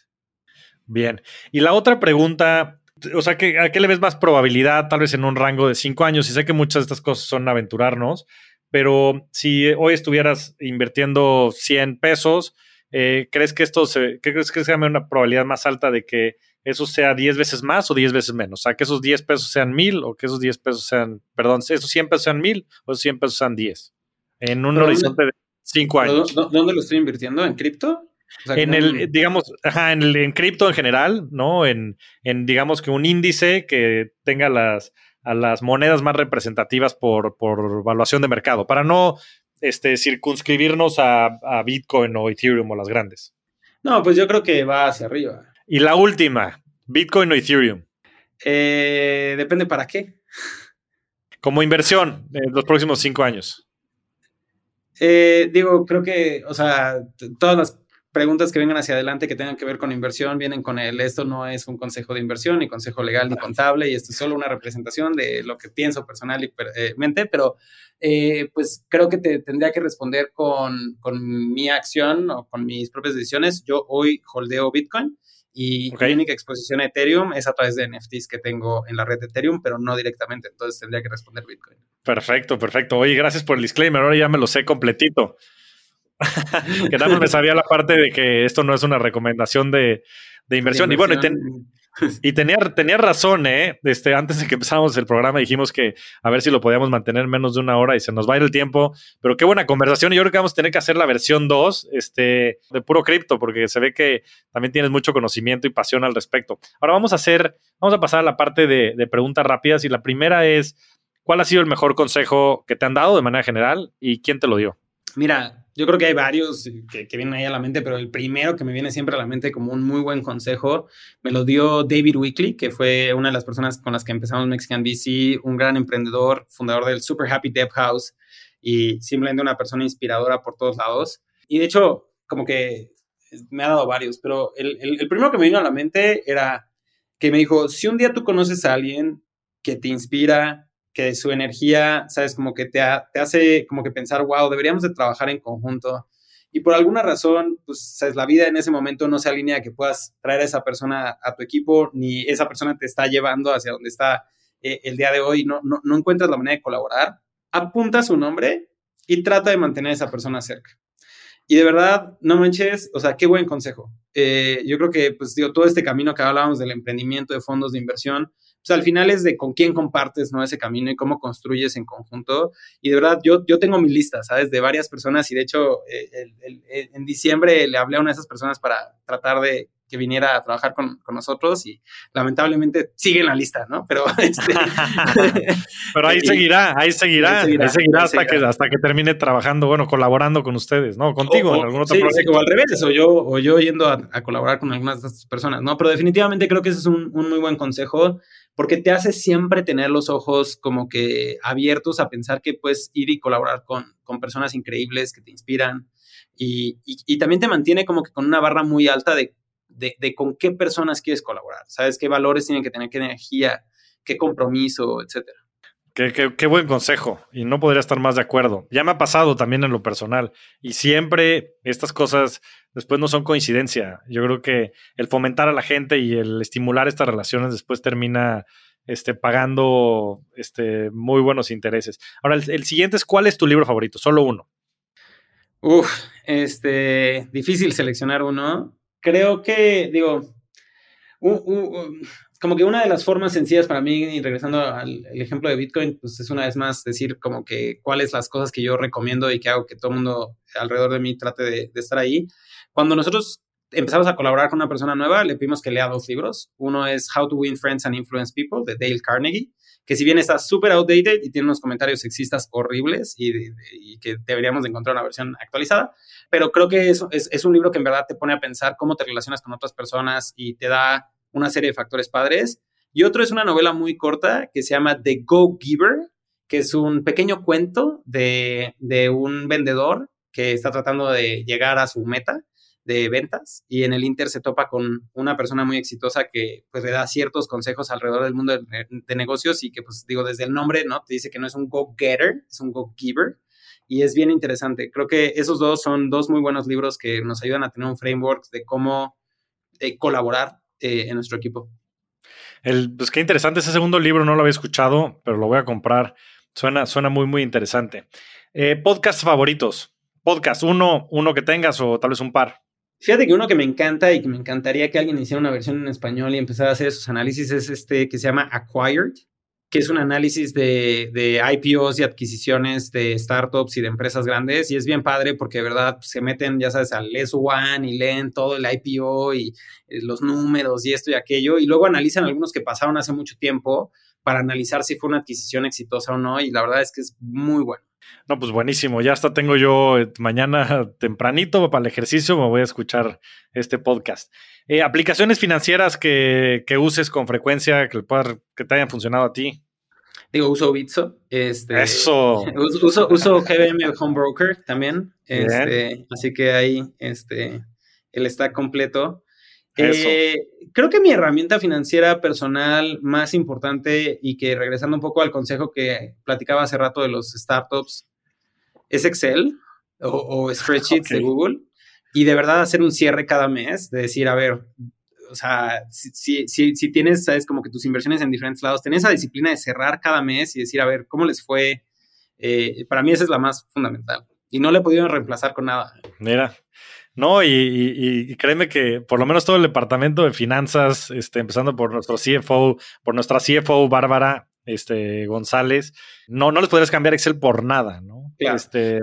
Bien. Y la otra pregunta, o sea, ¿a qué le ves más probabilidad tal vez en un rango de cinco años? Y sé que muchas de estas cosas son aventurarnos, pero si hoy estuvieras invirtiendo 100 pesos, eh, ¿crees que esto se, ¿qué crees que sea una probabilidad más alta de que eso sea 10 veces más o 10 veces menos? O sea, que esos 10 pesos sean 1000 o que esos 10 pesos sean, perdón, esos 100 pesos sean 1000 o esos 100 pesos sean 10 en un horizonte de 5 años. ¿Dónde lo estoy invirtiendo? ¿En cripto? En el, digamos, ajá, en, el, en cripto en general, ¿no? En, en, digamos que un índice que tenga las, a las monedas más representativas por, por evaluación de mercado, para no este, circunscribirnos a, a, Bitcoin o Ethereum o las grandes. No, pues yo creo que va hacia arriba. Y la última, Bitcoin o Ethereum. Eh, depende para qué. Como inversión en los próximos cinco años. Eh, digo, creo que, o sea, todas las preguntas que vengan hacia adelante que tengan que ver con inversión vienen con el esto no es un consejo de inversión ni consejo legal ni contable y esto es solo una representación de lo que pienso personalmente, pero eh, pues creo que te tendría que responder con, con, mi acción o con mis propias decisiones. Yo hoy holdeo Bitcoin y mi única exposición a Ethereum es a través de NFTs que tengo en la red de Ethereum, pero no directamente, entonces tendría que responder Bitcoin. Perfecto, perfecto. Oye, gracias por el disclaimer, ahora ya me lo sé completito. que nada más me sabía la parte de que esto no es una recomendación de, de inversión. Y bueno, y, tenía, tenía razón, ¿eh? Este, antes de que empezáramos el programa dijimos que a ver si lo podíamos mantener menos de una hora y se nos va a ir el tiempo. Pero qué buena conversación. Y yo creo que vamos a tener que hacer la versión 2 este, de puro cripto, porque se ve que también tienes mucho conocimiento y pasión al respecto. Ahora vamos a hacer, vamos a pasar a la parte de, de preguntas rápidas. Y la primera es, ¿cuál ha sido el mejor consejo que te han dado de manera general y quién te lo dio? Mira, yo creo que hay varios que, vienen ahí a la mente, pero el primero que me viene siempre a la mente como un muy buen consejo me lo dio David Weekly, que fue una de las personas con las que empezamos Mexican VC, un gran emprendedor, fundador del Super Happy Dev House y simplemente una persona inspiradora por todos lados. Y de hecho, como que me ha dado varios, pero el, el primero que me vino a la mente era que me dijo, si un día tú conoces a alguien que te inspira, que su energía, sabes, como que te, te, hace como que pensar, wow, deberíamos de trabajar en conjunto. Y por alguna razón, pues, sabes, la vida en ese momento no se alinea que puedas traer a esa persona a tu equipo, ni esa persona te está llevando hacia donde está eh, el día de hoy, no, no, no encuentras la manera de colaborar, apunta su nombre y trata de mantener a esa persona cerca. Y de verdad, no manches, o sea, qué buen consejo. Eh, yo creo que, pues, digo, todo este camino que hablábamos del emprendimiento de fondos de inversión, pues al final es de con quién compartes ¿no? ese camino y cómo construyes en conjunto. Y de verdad, yo, yo tengo mi lista, ¿sabes? De varias personas y de hecho eh, en diciembre le hablé a una de esas personas para tratar de que viniera a trabajar con, con, nosotros y lamentablemente sigue en la lista, ¿no? Pero, este, Pero ahí, seguirá, ahí seguirá, ahí seguirá, hasta, Que, hasta que termine trabajando, bueno, colaborando con ustedes, ¿no? Contigo en algún otro proyecto. o al revés, o yo, o yo yendo a, a, colaborar con algunas de estas personas, ¿no? Pero definitivamente creo que ese es un, un muy buen consejo porque te hace siempre tener los ojos como que abiertos a pensar que puedes ir y colaborar con, con personas increíbles que te inspiran y, y, también te mantiene como que con una barra muy alta de de, con qué personas quieres colaborar, sabes qué valores tienen que tener, qué energía, qué compromiso, etcétera. Qué, qué, buen consejo y no podría estar más de acuerdo. Ya me ha pasado también en lo personal y siempre estas cosas después no son coincidencia. Yo creo que el fomentar a la gente y el estimular estas relaciones después termina este, pagando este, muy buenos intereses. Ahora, el, siguiente es, ¿cuál es tu libro favorito? Solo uno. Uf, este, difícil seleccionar uno creo que, digo, como que una de las formas sencillas para mí, y regresando al ejemplo de Bitcoin, pues es una vez más decir como que cuáles las cosas que yo recomiendo y que hago que todo el mundo alrededor de mí trate de estar ahí. Cuando nosotros empezamos a colaborar con una persona nueva, le pedimos que lea dos libros. Uno es How to Win Friends and Influence People de Dale Carnegie, que si bien está súper outdated y tiene unos comentarios sexistas horribles y, que deberíamos de encontrar una versión actualizada, pero creo que es, es, es un libro que en verdad te pone a pensar cómo te relacionas con otras personas y te da una serie de factores padres. Y otro es una novela muy corta que se llama The Go Giver, que es un pequeño cuento de, de un vendedor que está tratando de llegar a su meta de ventas y en el Inter se topa con una persona muy exitosa que pues le da ciertos consejos alrededor del mundo de, negocios y que pues digo desde el nombre, ¿no? Te dice que no es un go-getter, es un go-giver y es bien interesante. Creo que esos dos son dos muy buenos libros que nos ayudan a tener un framework de cómo eh, colaborar eh, en nuestro equipo. El, pues qué interesante ese segundo libro, no lo había escuchado, pero lo voy a comprar. Suena, suena muy, muy interesante. Eh, podcast favoritos. Podcast, uno, uno que tengas o tal vez un par. Fíjate que uno que me encanta y que me encantaría que alguien hiciera una versión en español y empezara a hacer esos análisis es este que se llama Acquired, que es un análisis de, de IPOs y adquisiciones de startups y de empresas grandes. Y es bien padre porque de verdad pues, se meten, ya sabes, al S1 y leen todo el IPO y eh, los números y esto y aquello. Y luego analizan algunos que pasaron hace mucho tiempo para analizar si fue una adquisición exitosa o no. Y la verdad es que es muy bueno. No, pues buenísimo. Ya hasta tengo yo eh, mañana tempranito para el ejercicio, me voy a escuchar este podcast. Eh, aplicaciones financieras que, uses con frecuencia, que, que te hayan funcionado a ti. Digo, uso Bitso. Este, Eso. Uso, uso GBM Home Broker también. Este, así que ahí este, él está completo. Eh, creo que mi herramienta financiera personal más importante y que regresando un poco al consejo que platicaba hace rato de los startups es Excel o, spreadsheets de Google y de verdad hacer un cierre cada mes, de decir, a ver, o sea, si, si, si, tienes, sabes, como que tus inversiones en diferentes lados, tenés esa disciplina de cerrar cada mes y decir, a ver, ¿cómo les fue? Eh, para mí esa es la más fundamental y no le he podido reemplazar con nada. Mira, no, y, créeme que por lo menos todo el departamento de finanzas, este, empezando por nuestro CFO, por nuestra CFO Bárbara este, González, no, no les podrías cambiar Excel por nada, ¿no? Este,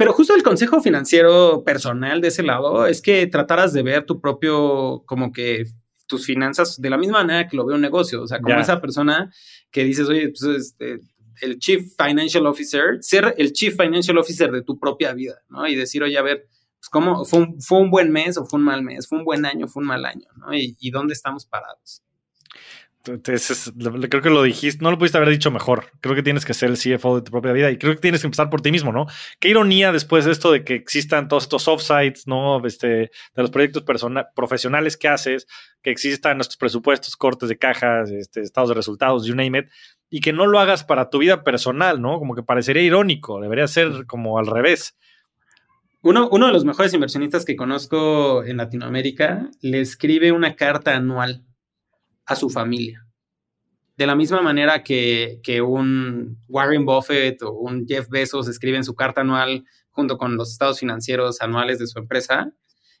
pero justo el consejo financiero personal de ese lado es que trataras de ver tu propio, como que tus finanzas de la misma manera que lo ve un negocio. O sea, como esa persona que dices, oye, pues este, el Chief Financial Officer, ser el Chief Financial Officer de tu propia vida, ¿no? Y decir, oye, a ver, pues cómo fue un, fue un buen mes o fue un mal mes, fue un buen año, fue un mal año, ¿no? Y, dónde estamos parados. Entonces, creo que lo dijiste, no lo pudiste haber dicho mejor. Creo que tienes que ser el CFO de tu propia vida y creo que tienes que empezar por ti mismo, ¿no? Qué ironía después de esto de que existan todos estos offsites, ¿no? Este, de los proyectos profesionales que haces, que existan nuestros presupuestos, cortes de cajas, este, estados de resultados, you name it, y que no lo hagas para tu vida personal, ¿no? Como que parecería irónico, debería ser como al revés. Uno, uno, de los mejores inversionistas que conozco en Latinoamérica le escribe una carta anual a su familia. De la misma manera que, que, un Warren Buffett o un Jeff Bezos escriben su carta anual junto con los estados financieros anuales de su empresa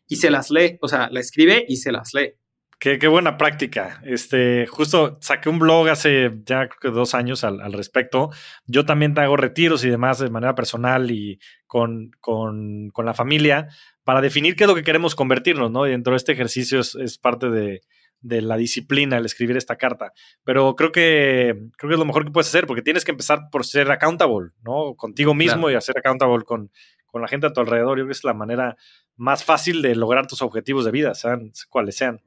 y se las lee, o sea, la escribe y se las lee. Qué, buena práctica. Este, justo saqué un blog hace ya creo que dos años al, respecto. Yo también hago retiros y demás de manera personal y con, con, la familia para definir qué es lo que queremos convertirnos, ¿no? Y dentro de este ejercicio es, parte de, la disciplina el escribir esta carta. Pero creo que, creo que es lo mejor que puedes hacer porque tienes que empezar por ser accountable, ¿no? Contigo mismo y hacer accountable con, con la gente a tu alrededor. Yo creo que es la manera más fácil de lograr tus objetivos de vida, sean cuales sean.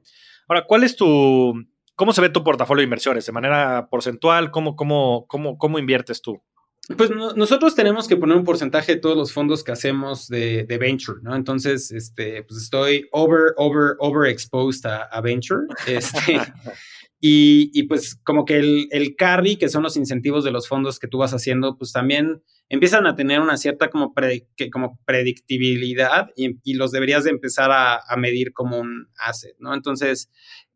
Ahora, ¿cuál es tu, cómo se ve tu portafolio de inversiones? ¿De manera porcentual? ¿Cómo, cómo, cómo, cómo inviertes tú? Pues nosotros tenemos que poner un porcentaje de todos los fondos que hacemos de, venture, ¿no? Entonces, este, pues estoy over, over, over exposed a, venture. Este, y, pues como que el, el, carry, que son los incentivos de los fondos que tú vas haciendo, pues también empiezan a tener una cierta como, que, como predictibilidad y, los deberías de empezar a, medir como un asset, ¿no? Entonces,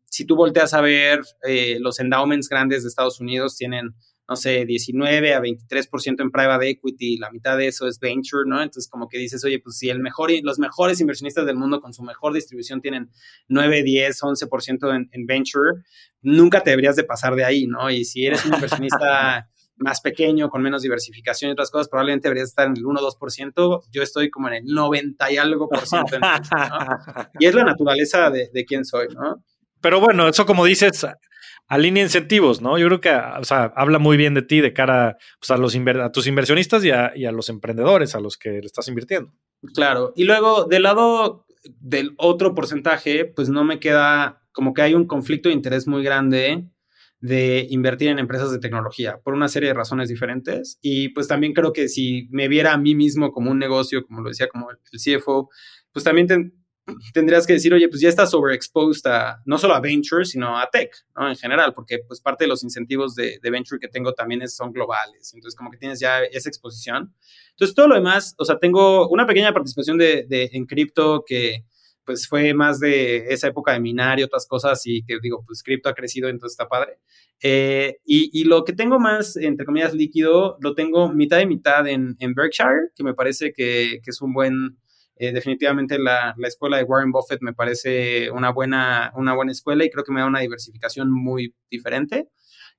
si tú volteas a ver, eh, los endowments grandes de Estados Unidos tienen, no sé, 19 a 23% en private equity, la mitad de eso es venture, ¿no? Entonces, como que dices, oye, pues si el mejor, los mejores inversionistas del mundo con su mejor distribución tienen 9, 10, 11% en, en venture, nunca te deberías de pasar de ahí, ¿no? Y si eres un inversionista más pequeño, con menos diversificación y otras cosas, probablemente deberías estar en el 1 o 2%. Yo estoy como en el 90 y algo por ciento. Y es la naturaleza de, de quién soy, ¿no? Pero bueno, eso como dices, alinea incentivos, ¿no? Yo creo que, o sea, habla muy bien de ti de cara pues, a, los a tus inversionistas y a, y a, los emprendedores a los que le estás invirtiendo. Claro. Y luego, del lado del otro porcentaje, pues no me queda como que hay un conflicto de interés muy grande de invertir en empresas de tecnología por una serie de razones diferentes. Y pues también creo que si me viera a mí mismo como un negocio, como lo decía, como el CFO, pues también tendrías que decir, oye, pues ya estás overexposed a, no solo a venture, sino a tech, ¿no? En general, porque pues parte de los incentivos de, venture que tengo también son globales, entonces como que tienes ya esa exposición. Entonces todo lo demás, o sea, tengo una pequeña participación de, de en cripto que pues fue más de esa época de minar y otras cosas y que digo, pues cripto ha crecido, entonces está padre. Eh, y, lo que tengo más, entre comillas, líquido, lo tengo mitad y mitad en, en Berkshire, que me parece que, que es un buen, eh, definitivamente la, la, escuela de Warren Buffett me parece una buena, una buena escuela y creo que me da una diversificación muy diferente.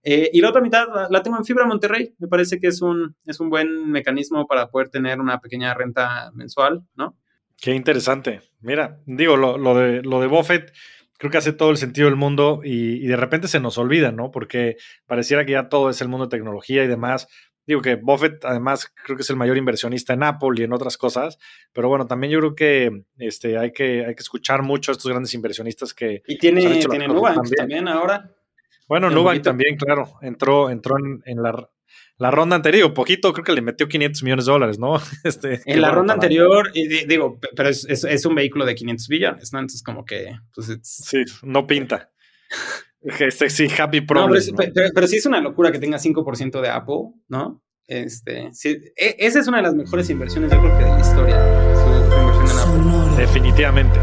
Eh, y la otra mitad la, tengo en Fibra Monterrey. Me parece que es un, es un buen mecanismo para poder tener una pequeña renta mensual, ¿no? Qué interesante. Mira, digo, lo, lo, de, lo de Buffett creo que hace todo el sentido del mundo y, de repente se nos olvida, ¿no? Porque pareciera que ya todo es el mundo de tecnología y demás. Digo que Buffett además creo que es el mayor inversionista en Apple y en otras cosas, pero bueno, también yo creo que este, hay, que hay que escuchar mucho a estos grandes inversionistas que... Y tiene, tiene Nubank también. ahora. Bueno, Nubank también, claro, entró, entró en la, la ronda anterior, poquito, creo que le metió 500 millones de dólares, ¿no? Este, en la ronda anterior, digo, pero es, un vehículo de 500 billones, ¿no? Entonces, como que. Pues sí, no pinta. este, sí, happy problems. pero, sí es una locura que tenga 5% de Apple, ¿no? Este, sí, e, esa es una de las mejores inversiones, yo creo que de la historia. Definitivamente.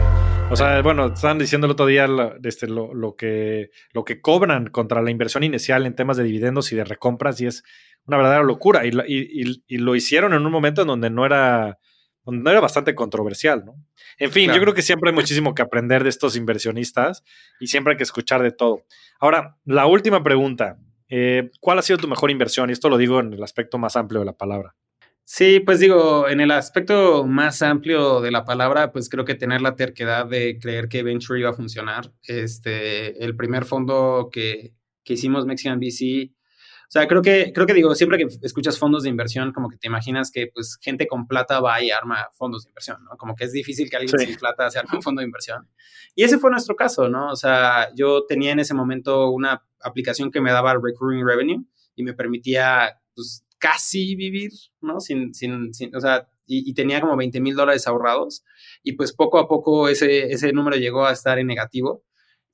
O sea, bueno, estaban diciendo el otro día este, lo, lo, que, lo que cobran contra la inversión inicial en temas de dividendos y de recompras y es una verdadera locura. Y, lo hicieron en un momento en donde no era, donde no era bastante controversial, ¿no? En fin, yo creo que siempre hay muchísimo que aprender de estos inversionistas y siempre hay que escuchar de todo. Ahora, la última pregunta. Eh, ¿Cuál ha sido tu mejor inversión? Y esto lo digo en el aspecto más amplio de la palabra. Sí, pues digo, en el aspecto más amplio de la palabra, pues creo que tener la terquedad de creer que Venture iba a funcionar. Este, el primer fondo que, que hicimos, Mexican VC, o sea, creo que, creo que digo, siempre que escuchas fondos de inversión, como que te imaginas que pues gente con plata va y arma fondos de inversión, ¿no? Como que es difícil que alguien sin plata se arme un fondo de inversión. Y ese fue nuestro caso, ¿no? O sea, yo tenía en ese momento una aplicación que me daba recurring revenue y me permitía pues casi vivir, ¿no? Sin, sin, sin o sea, y, tenía como 20 mil dólares ahorrados y pues poco a poco ese, ese número llegó a estar en negativo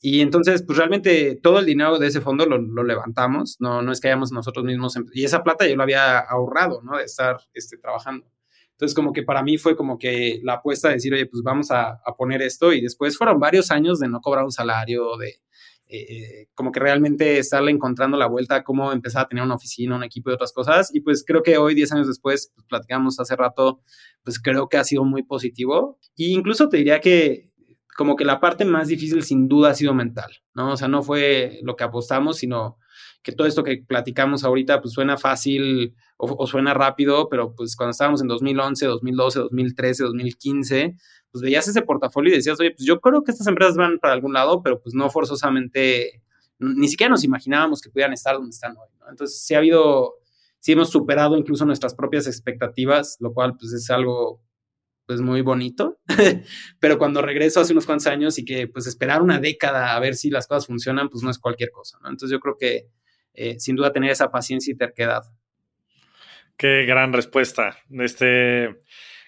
y entonces, pues realmente todo el dinero de ese fondo lo, levantamos, no, no es que hayamos nosotros mismos, em, y esa plata yo lo había ahorrado, ¿no? De estar este, trabajando. Entonces, como que para mí fue como que la apuesta de decir, oye, pues vamos a, poner esto, y después fueron varios años de no cobrar un salario, de eh, como que realmente estarle encontrando la vuelta a cómo empezar a tener una oficina, un equipo y otras cosas. Y pues creo que hoy, 10 años después, pues platicamos hace rato, pues creo que ha sido muy positivo. E incluso te diría que como que la parte más difícil sin duda ha sido mental, ¿no? O sea, no fue lo que apostamos, sino que todo esto que platicamos ahorita pues suena fácil o, suena rápido, pero pues cuando estábamos en 2011, 2012, 2013, 2015, pues veías ese portafolio y decías, oye, pues yo creo que estas empresas van para algún lado, pero pues no forzosamente, ni siquiera nos imaginábamos que pudieran estar donde están hoy, ¿no? Entonces sí ha habido, sí hemos superado incluso nuestras propias expectativas, lo cual pues es algo pues muy bonito, pero cuando regreso hace unos cuantos años y que pues esperar una década a ver si las cosas funcionan, pues no es cualquier cosa, ¿no? Entonces yo creo que eh, sin duda tener esa paciencia y terquedad. Qué gran respuesta. Este,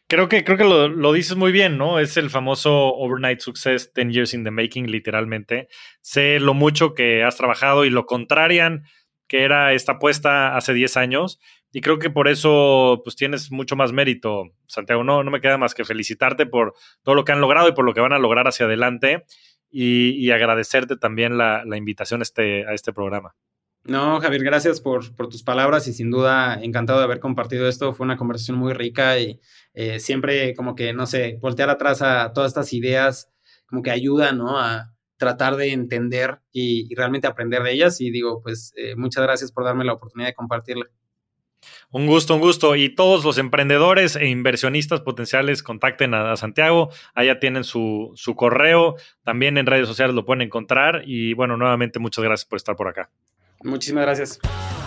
creo que, creo que lo, lo, dices muy bien, ¿no? Es el famoso overnight success, 10 years in the making, literalmente. Sé lo mucho que has trabajado y lo contrarian que era esta apuesta hace 10 años y creo que por eso pues tienes mucho más mérito, Santiago. No, no me queda más que felicitarte por todo lo que han logrado y por lo que van a lograr hacia adelante y, agradecerte también la, invitación a este, a este programa. No, Javier, gracias por, tus palabras y sin duda encantado de haber compartido esto. Fue una conversación muy rica y eh, siempre como que, no sé, voltear atrás a todas estas ideas como que ayuda, ¿no? A tratar de entender y, realmente aprender de ellas. Y digo, pues eh, muchas gracias por darme la oportunidad de compartirla. Un gusto, un gusto. Y todos los emprendedores e inversionistas potenciales contacten a, Santiago. Allá tienen su, su, correo. También en redes sociales lo pueden encontrar. Y bueno, nuevamente muchas gracias por estar por acá. Muchísimas gracias.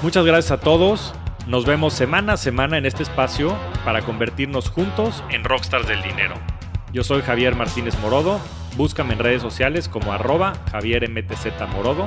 Muchas gracias a todos. Nos vemos semana a semana en este espacio para convertirnos juntos en rockstars del dinero. Yo soy Javier Martínez Morodo. Búscame en redes sociales como arroba Javier MTZ Morodo